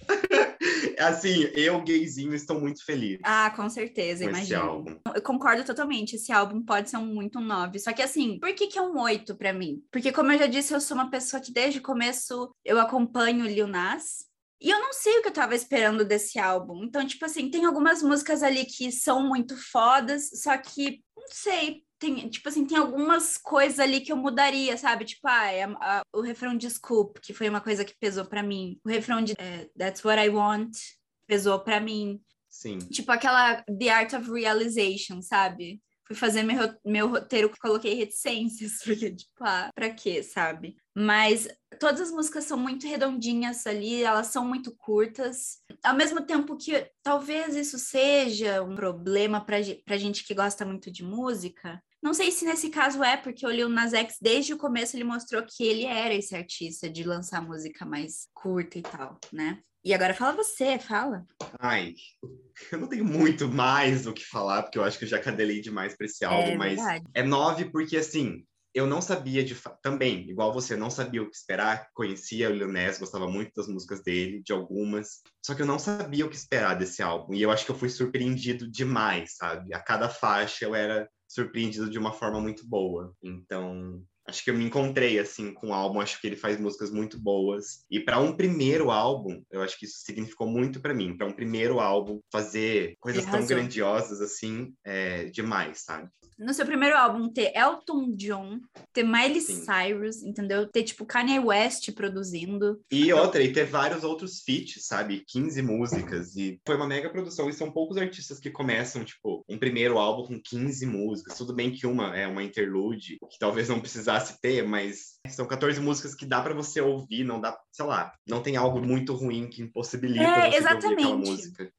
assim, eu, gayzinho, estou muito feliz.
Ah, com certeza, imagino. Eu concordo totalmente. Esse álbum pode ser um, muito um 9. Só que assim, por que, que é um 8 para mim? Porque, como eu já disse, eu sou uma pessoa que desde o começo eu acompanho o Lil Nas. E eu não sei o que eu tava esperando desse álbum. Então, tipo assim, tem algumas músicas ali que são muito fodas, só que, não sei, tem, tipo assim, tem algumas coisas ali que eu mudaria, sabe? Tipo, ah, é, a, o refrão de Scoop, que foi uma coisa que pesou para mim. O refrão de é, That's What I Want pesou para mim.
Sim.
Tipo aquela The Art of Realization, sabe? Fui fazer meu, meu roteiro, coloquei reticências, porque, tipo, ah, pra quê, sabe? Mas todas as músicas são muito redondinhas ali, elas são muito curtas. Ao mesmo tempo que talvez isso seja um problema pra, pra gente que gosta muito de música. Não sei se nesse caso é, porque o Lil Nas X, desde o começo, ele mostrou que ele era esse artista de lançar música mais curta e tal, né? E agora fala você, fala.
Ai, eu não tenho muito mais o que falar, porque eu acho que eu já cadelei demais para esse álbum, é, mas verdade. é nove porque, assim, eu não sabia de também, igual você, não sabia o que esperar, conhecia o Lioness, gostava muito das músicas dele, de algumas, só que eu não sabia o que esperar desse álbum, e eu acho que eu fui surpreendido demais, sabe? A cada faixa eu era surpreendido de uma forma muito boa. Então, acho que eu me encontrei assim com o álbum, acho que ele faz músicas muito boas. E para um primeiro álbum, eu acho que isso significou muito para mim. Para um primeiro álbum fazer coisas tão grandiosas assim, é demais, sabe?
No seu primeiro álbum ter Elton John, ter Miley Sim. Cyrus, entendeu? Ter tipo Kanye West produzindo.
E outra, e ter vários outros feats, sabe? 15 músicas e foi uma mega produção e são poucos artistas que começam tipo um primeiro álbum com 15 músicas. Tudo bem que uma é uma interlude, que talvez não precisasse se ter, mas são 14 músicas que dá para você ouvir, não dá, sei lá, não tem algo muito ruim que impossibilita é, você ouvir aquela música.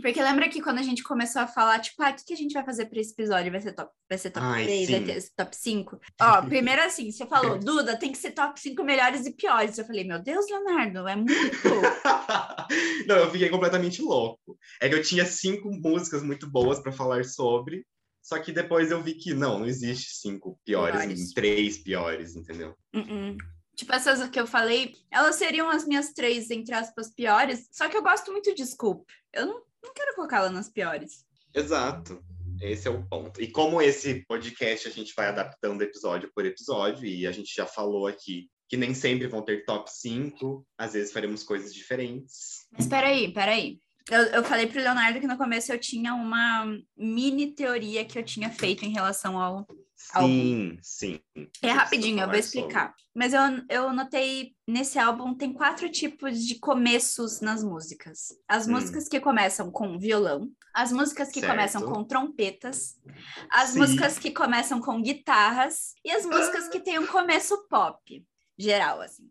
Porque lembra que quando a gente começou a falar, tipo, ah, o que, que a gente vai fazer para esse episódio? Vai ser top, vai ser top
Ai,
3, vai
sim.
ter top 5? Ó, primeiro assim, você falou, Duda, tem que ser top 5 melhores e piores. Eu falei, meu Deus, Leonardo, é muito.
Não, eu fiquei completamente louco. É que eu tinha cinco músicas muito boas para falar sobre, só que depois eu vi que não, não existe cinco piores,
Piores.
três piores, entendeu?
Uh-uh. Tipo, essas que eu falei, elas seriam as minhas três, entre aspas, piores. Só que eu gosto muito de Scoop. Eu não, não quero colocá-la nas piores.
Exato. Esse é o ponto. E como esse podcast a gente vai adaptando episódio por episódio, e a gente já falou aqui que nem sempre vão ter top 5, às vezes faremos coisas diferentes.
Mas peraí, peraí. Eu, eu falei pro Leonardo que no começo eu tinha uma mini teoria que eu tinha feito em relação ao.
Sim, sim.
É rapidinho, eu vou explicar. Mas eu, eu notei nesse álbum tem quatro tipos de começos nas músicas. As
Hum.
músicas que começam com violão, as músicas que
Certo.
começam com trompetas, as
Sim.
músicas que começam com guitarras e as músicas que têm um começo pop, geral, assim.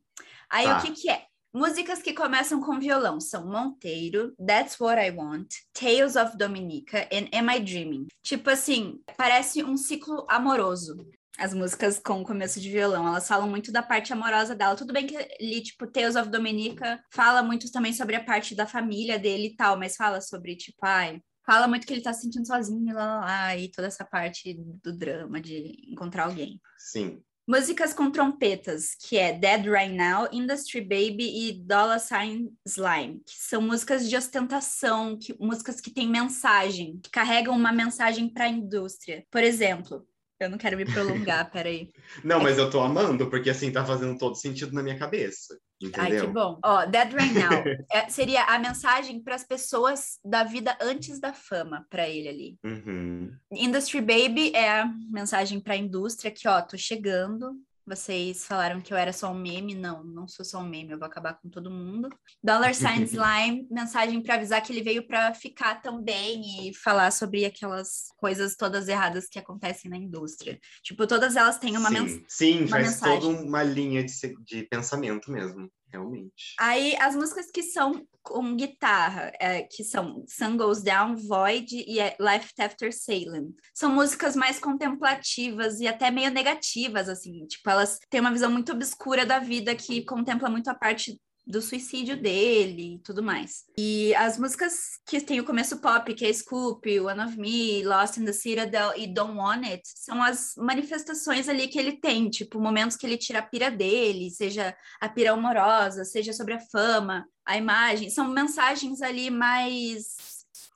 Aí
Tá.
o que que é? Músicas que começam com violão são Monteiro, That's What I Want, Tales of Dominica e Am I Dreaming? Tipo assim, parece um ciclo amoroso. As músicas com começo de violão, elas falam muito da parte amorosa dela. Tudo bem que ali, tipo, Tales of Dominica fala muito também sobre a parte da família dele e tal, mas fala sobre, tipo, ai, fala muito que ele tá se sentindo sozinho lá, lá, lá, e toda essa parte do drama de encontrar alguém.
Sim.
Músicas com trompetas, que é Dead Right Now, Industry Baby e Dollar Sign Slime, que são músicas de ostentação, que, músicas que têm mensagem, que carregam uma mensagem para a indústria. Por exemplo, eu não quero me prolongar, peraí.
Não, mas eu tô amando, porque assim tá fazendo todo sentido na minha cabeça.
Ai, que
Entendeu?
bom. Ó, Dead Right Now é- seria a mensagem para as pessoas da vida antes da fama, para ele ali.
Uhum.
Industry Baby é a mensagem para a indústria que, ó, tô chegando. Vocês falaram que eu era só um meme. Não, não sou só um meme, eu vou acabar com todo mundo. Dollar Sign Slime, mensagem para avisar que ele veio para ficar também e falar sobre aquelas coisas todas erradas que acontecem na indústria. Tipo, todas elas têm uma
Sim,
mensagem.
Sim,
uma
faz
mensagem.
toda uma linha de, de pensamento mesmo, realmente.
Aí as músicas que são com guitarra, é, que são Sun Goes Down, Void e é, Left After Salem, são músicas mais contemplativas e até meio negativas, assim, tipo, elas têm uma visão muito obscura da vida que contempla muito a parte do suicídio dele e tudo mais. E as músicas que tem o começo pop, que é Scoop, One of Me, Lost in the Citadel e Don't Want It, são as manifestações ali que ele tem, tipo, momentos que ele tira a pira dele, seja a pira amorosa, seja sobre a fama, a imagem, são mensagens ali mais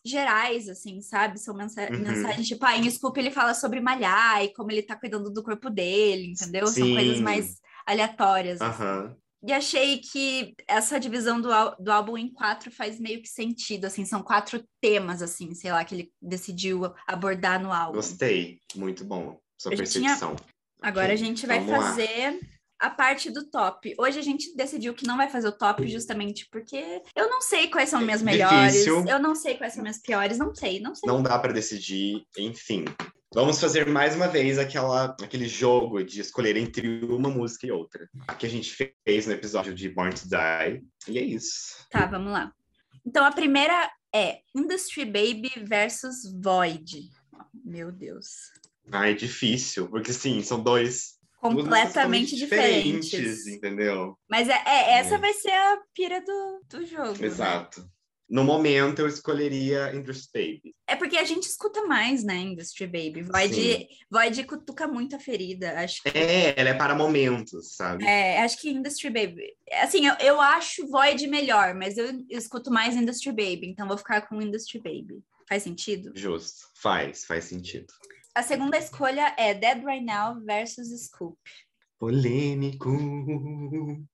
gerais, assim, sabe? São mensa
Uhum.
mensagens, tipo, ah, em Scoop ele fala sobre malhar e como ele tá cuidando do corpo dele, entendeu? São coisas
Sim.
mais aleatórias. assim. E achei que essa divisão do, do álbum em quatro faz meio que sentido, assim, são quatro temas, assim, sei lá, que ele decidiu abordar no álbum.
Gostei. Muito bom. Sua
A gente tinha-
percepção.
Agora
Ok,
a gente vai
vamos lá.
fazer a parte do top. Hoje a gente decidiu que não vai fazer o top justamente porque eu não sei quais são minhas melhores,
Difícil.
eu não sei quais são minhas piores, não sei, não sei.
Não dá para decidir, enfim. Vamos fazer mais uma vez aquela, aquele jogo de escolher entre uma música e outra. Que a gente fez no episódio de Born to Die. E é isso.
Tá, vamos lá. Então a primeira é Industry Baby versus Void. Meu Deus.
Ah, é difícil, porque sim, são dois.
Completamente
totalmente
diferentes.
Entendeu?
Mas é, é, essa
É.
vai ser a pira do, do jogo. né?
No momento, eu escolheria Industry Baby.
É porque a gente escuta mais, né, Industry Baby. Void,
Sim.
Void cutuca muito a ferida. Acho que
É, ela é para momentos, sabe?
É, acho que Industry Baby. Assim, eu, eu acho Void melhor, mas eu escuto mais Industry Baby, então vou ficar com Industry Baby. Faz sentido?
Justo. Faz, faz sentido.
A segunda escolha é Dead Right Now versus Scoop.
Polêmico.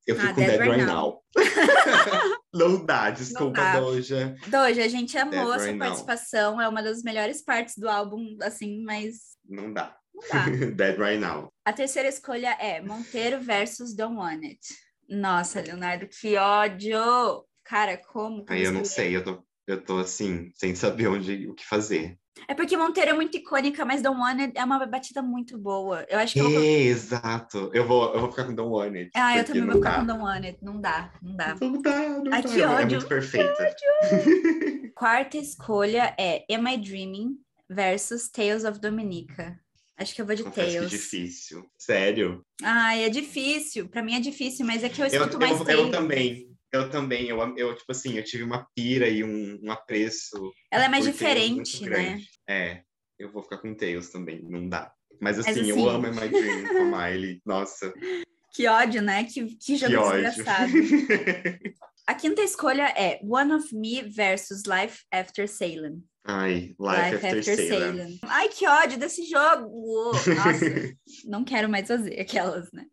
Eu fico
Ah,
com Dead, Right Now. Não dá, desculpa,
dá.
Doja.
Doja, a gente amou
Dead
a sua
Right Now.
participação, é uma das melhores partes do álbum, assim, mas
Não dá.
não dá.
Dead Right Now.
A terceira escolha é Monteiro versus Don't Want It. Nossa, Leonardo, que ódio! Cara, como?
Aí eu não sei, eu tô Eu tô assim, sem saber onde o que fazer.
É porque Monteiro é muito icônica, mas Don't Want It é uma batida muito boa. Eu acho que eu vou...
É, exato. Eu vou, eu vou ficar com Don't Want It.
Ah, eu também vou ficar
dá.
com Don't Want It. Não dá, não dá.
Não dá, não
Ai,
dá.
que
É
ódio,
muito perfeita.
Quarta escolha é Am I Dreaming versus Tales of Dominica. Acho que eu vou de
Confesso que
Tales.
difícil. Sério.
Ai, é difícil. Pra mim é difícil, mas é que eu
Eu,
escuto mais
eu, eu
Tales.
também. Eu também. Eu, eu, tipo assim, eu tive uma pira e um, um apreço.
Ela é mais diferente, né?
É, eu vou ficar com Tails também, não dá. Mas
Mas,
assim,
assim-
eu amo My Dream com a Miley. Nossa,
Que ódio, né? Que, que jogo
que
desgraçado. A quinta escolha é One of Me versus Life After Salem.
Ai, Life, After, Salem.
Ai, que ódio desse jogo! Nossa, não quero mais fazer aquelas, né?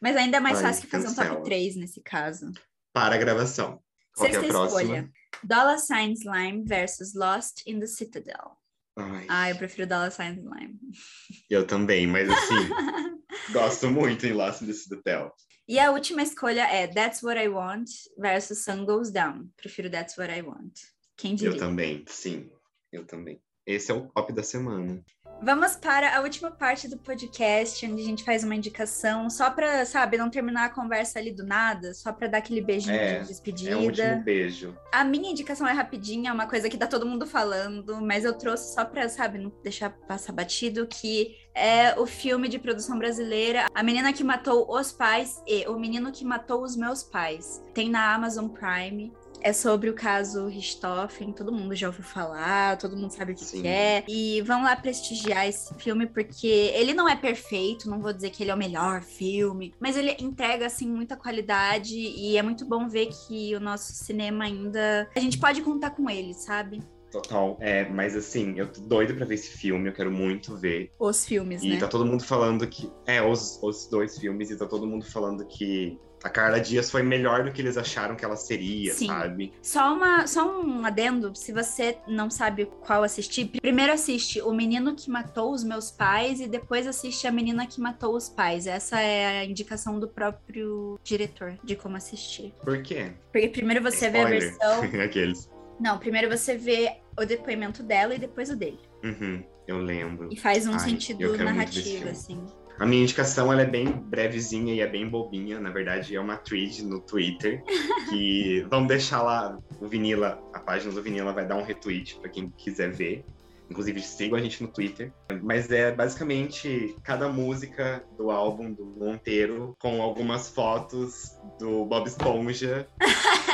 Mas ainda é mais
Ai,
fácil que fazer um top
cancela.
3 nesse caso.
Para a gravação. Qual que é
Sexta
a próxima?
escolha. Dollar Sign Slime versus Lost in the Citadel.
Ai,
Ah, eu prefiro Dollar Sign Slime.
eu também, mas assim, gosto muito em Lost in the Citadel.
E a última escolha é That's What I Want versus Sun Goes Down. Prefiro That's What I Want. Quem
Eu
diria?
também, sim, eu também. Esse é o top da semana.
Vamos para a última parte do podcast, onde a gente faz uma indicação, só para, sabe, não terminar a conversa ali do nada, só para dar aquele beijinho
É,
de despedida.
É um último beijo.
A minha indicação é rapidinha, é uma coisa que tá todo mundo falando, mas eu trouxe só pra, sabe, não deixar passar batido, que é o filme de produção brasileira A Menina que Matou os Pais e O Menino que Matou os Meus Pais. Tem na Amazon Prime. É sobre o caso Richthofen, todo mundo já ouviu falar, todo mundo sabe o que, que é. E vão lá prestigiar esse filme, porque ele não é perfeito, não vou dizer que ele é o melhor filme, mas ele entrega, assim, muita qualidade e é muito bom ver que o nosso cinema ainda. A gente pode contar com ele, sabe?
Total. É, mas assim, eu tô doido pra ver esse filme, eu quero muito ver.
Os filmes,
E
né?
tá todo mundo falando que. É, os, os dois filmes, e tá todo mundo falando que a Carla Dias foi melhor do que eles acharam que ela seria,
Sim.
sabe?
Só, uma, só um adendo, se você não sabe qual assistir, primeiro assiste O Menino que Matou os Meus Pais e depois assiste A Menina que Matou os Pais. Essa é a indicação do próprio diretor de como assistir.
Por quê?
Porque primeiro você vê a
Spoiler.
versão.
Aqueles.
Não, primeiro você vê o depoimento dela e depois o dele.
Uhum, eu lembro.
E faz um
Ai,
sentido narrativo, assim.
A minha indicação ela é bem brevezinha e é bem bobinha. Na verdade, é uma thread no Twitter. Que vamos deixar lá o Vinila, a página do Vinila vai dar um retweet para quem quiser ver. Inclusive, sigam a gente no Twitter. Mas é basicamente cada música do álbum do Monteiro com algumas fotos do Bob Esponja.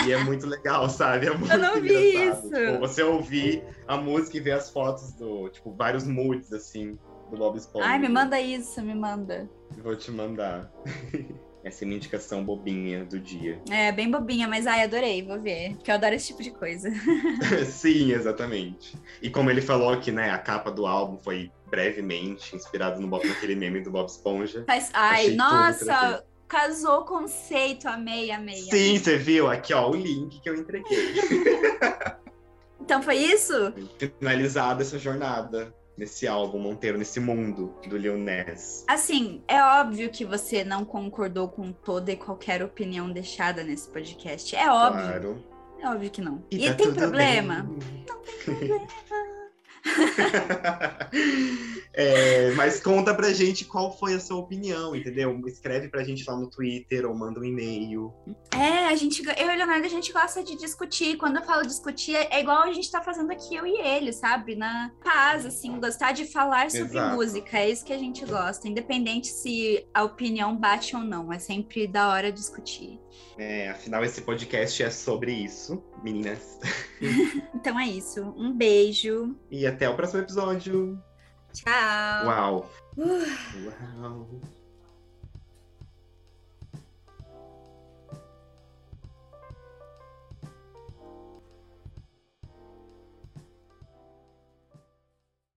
e é muito legal, sabe? É muito
não vi isso.
Tipo, você ouvir a música e ver as fotos do, tipo, vários moods, assim, do Bob Esponja.
Ai, me manda isso, me manda.
Vou te mandar. Essa é minha indicação bobinha do dia.
É, bem bobinha, mas ai, adorei, vou ver. Porque eu adoro esse tipo de coisa.
Sim, exatamente. E como ele falou que, né, a capa do álbum foi brevemente inspirado no Bob, naquele meme do Bob Esponja.
Faz... Ai, nossa, casou o conceito, amei, amei.
Sim,
amei.
você viu? Aqui, ó, o link que eu entreguei.
Então foi isso?
Finalizada essa jornada nesse álbum Monteiro, nesse mundo do Lil Ness.
Assim, é óbvio que você não concordou com toda e qualquer opinião deixada nesse podcast. É óbvio.
Claro.
É óbvio que não. E,
tá
tem problema?
bem. É, mas conta pra gente qual foi a sua opinião, entendeu? Escreve pra gente lá no Twitter ou manda um e-mail.
É, a gente, eu e o Leonardo, a gente gosta de discutir. Quando eu falo discutir, é igual a gente tá fazendo aqui, eu e ele, sabe? Na paz, assim, gostar de falar sobre
Exato.
música. É isso que a gente gosta, independente se a opinião bate ou não. É sempre da hora discutir.
É, afinal, esse podcast é sobre isso, meninas.
Então é isso. Um beijo.
E até o próximo episódio.
Tchau.
Uau!
Uh.
Uau!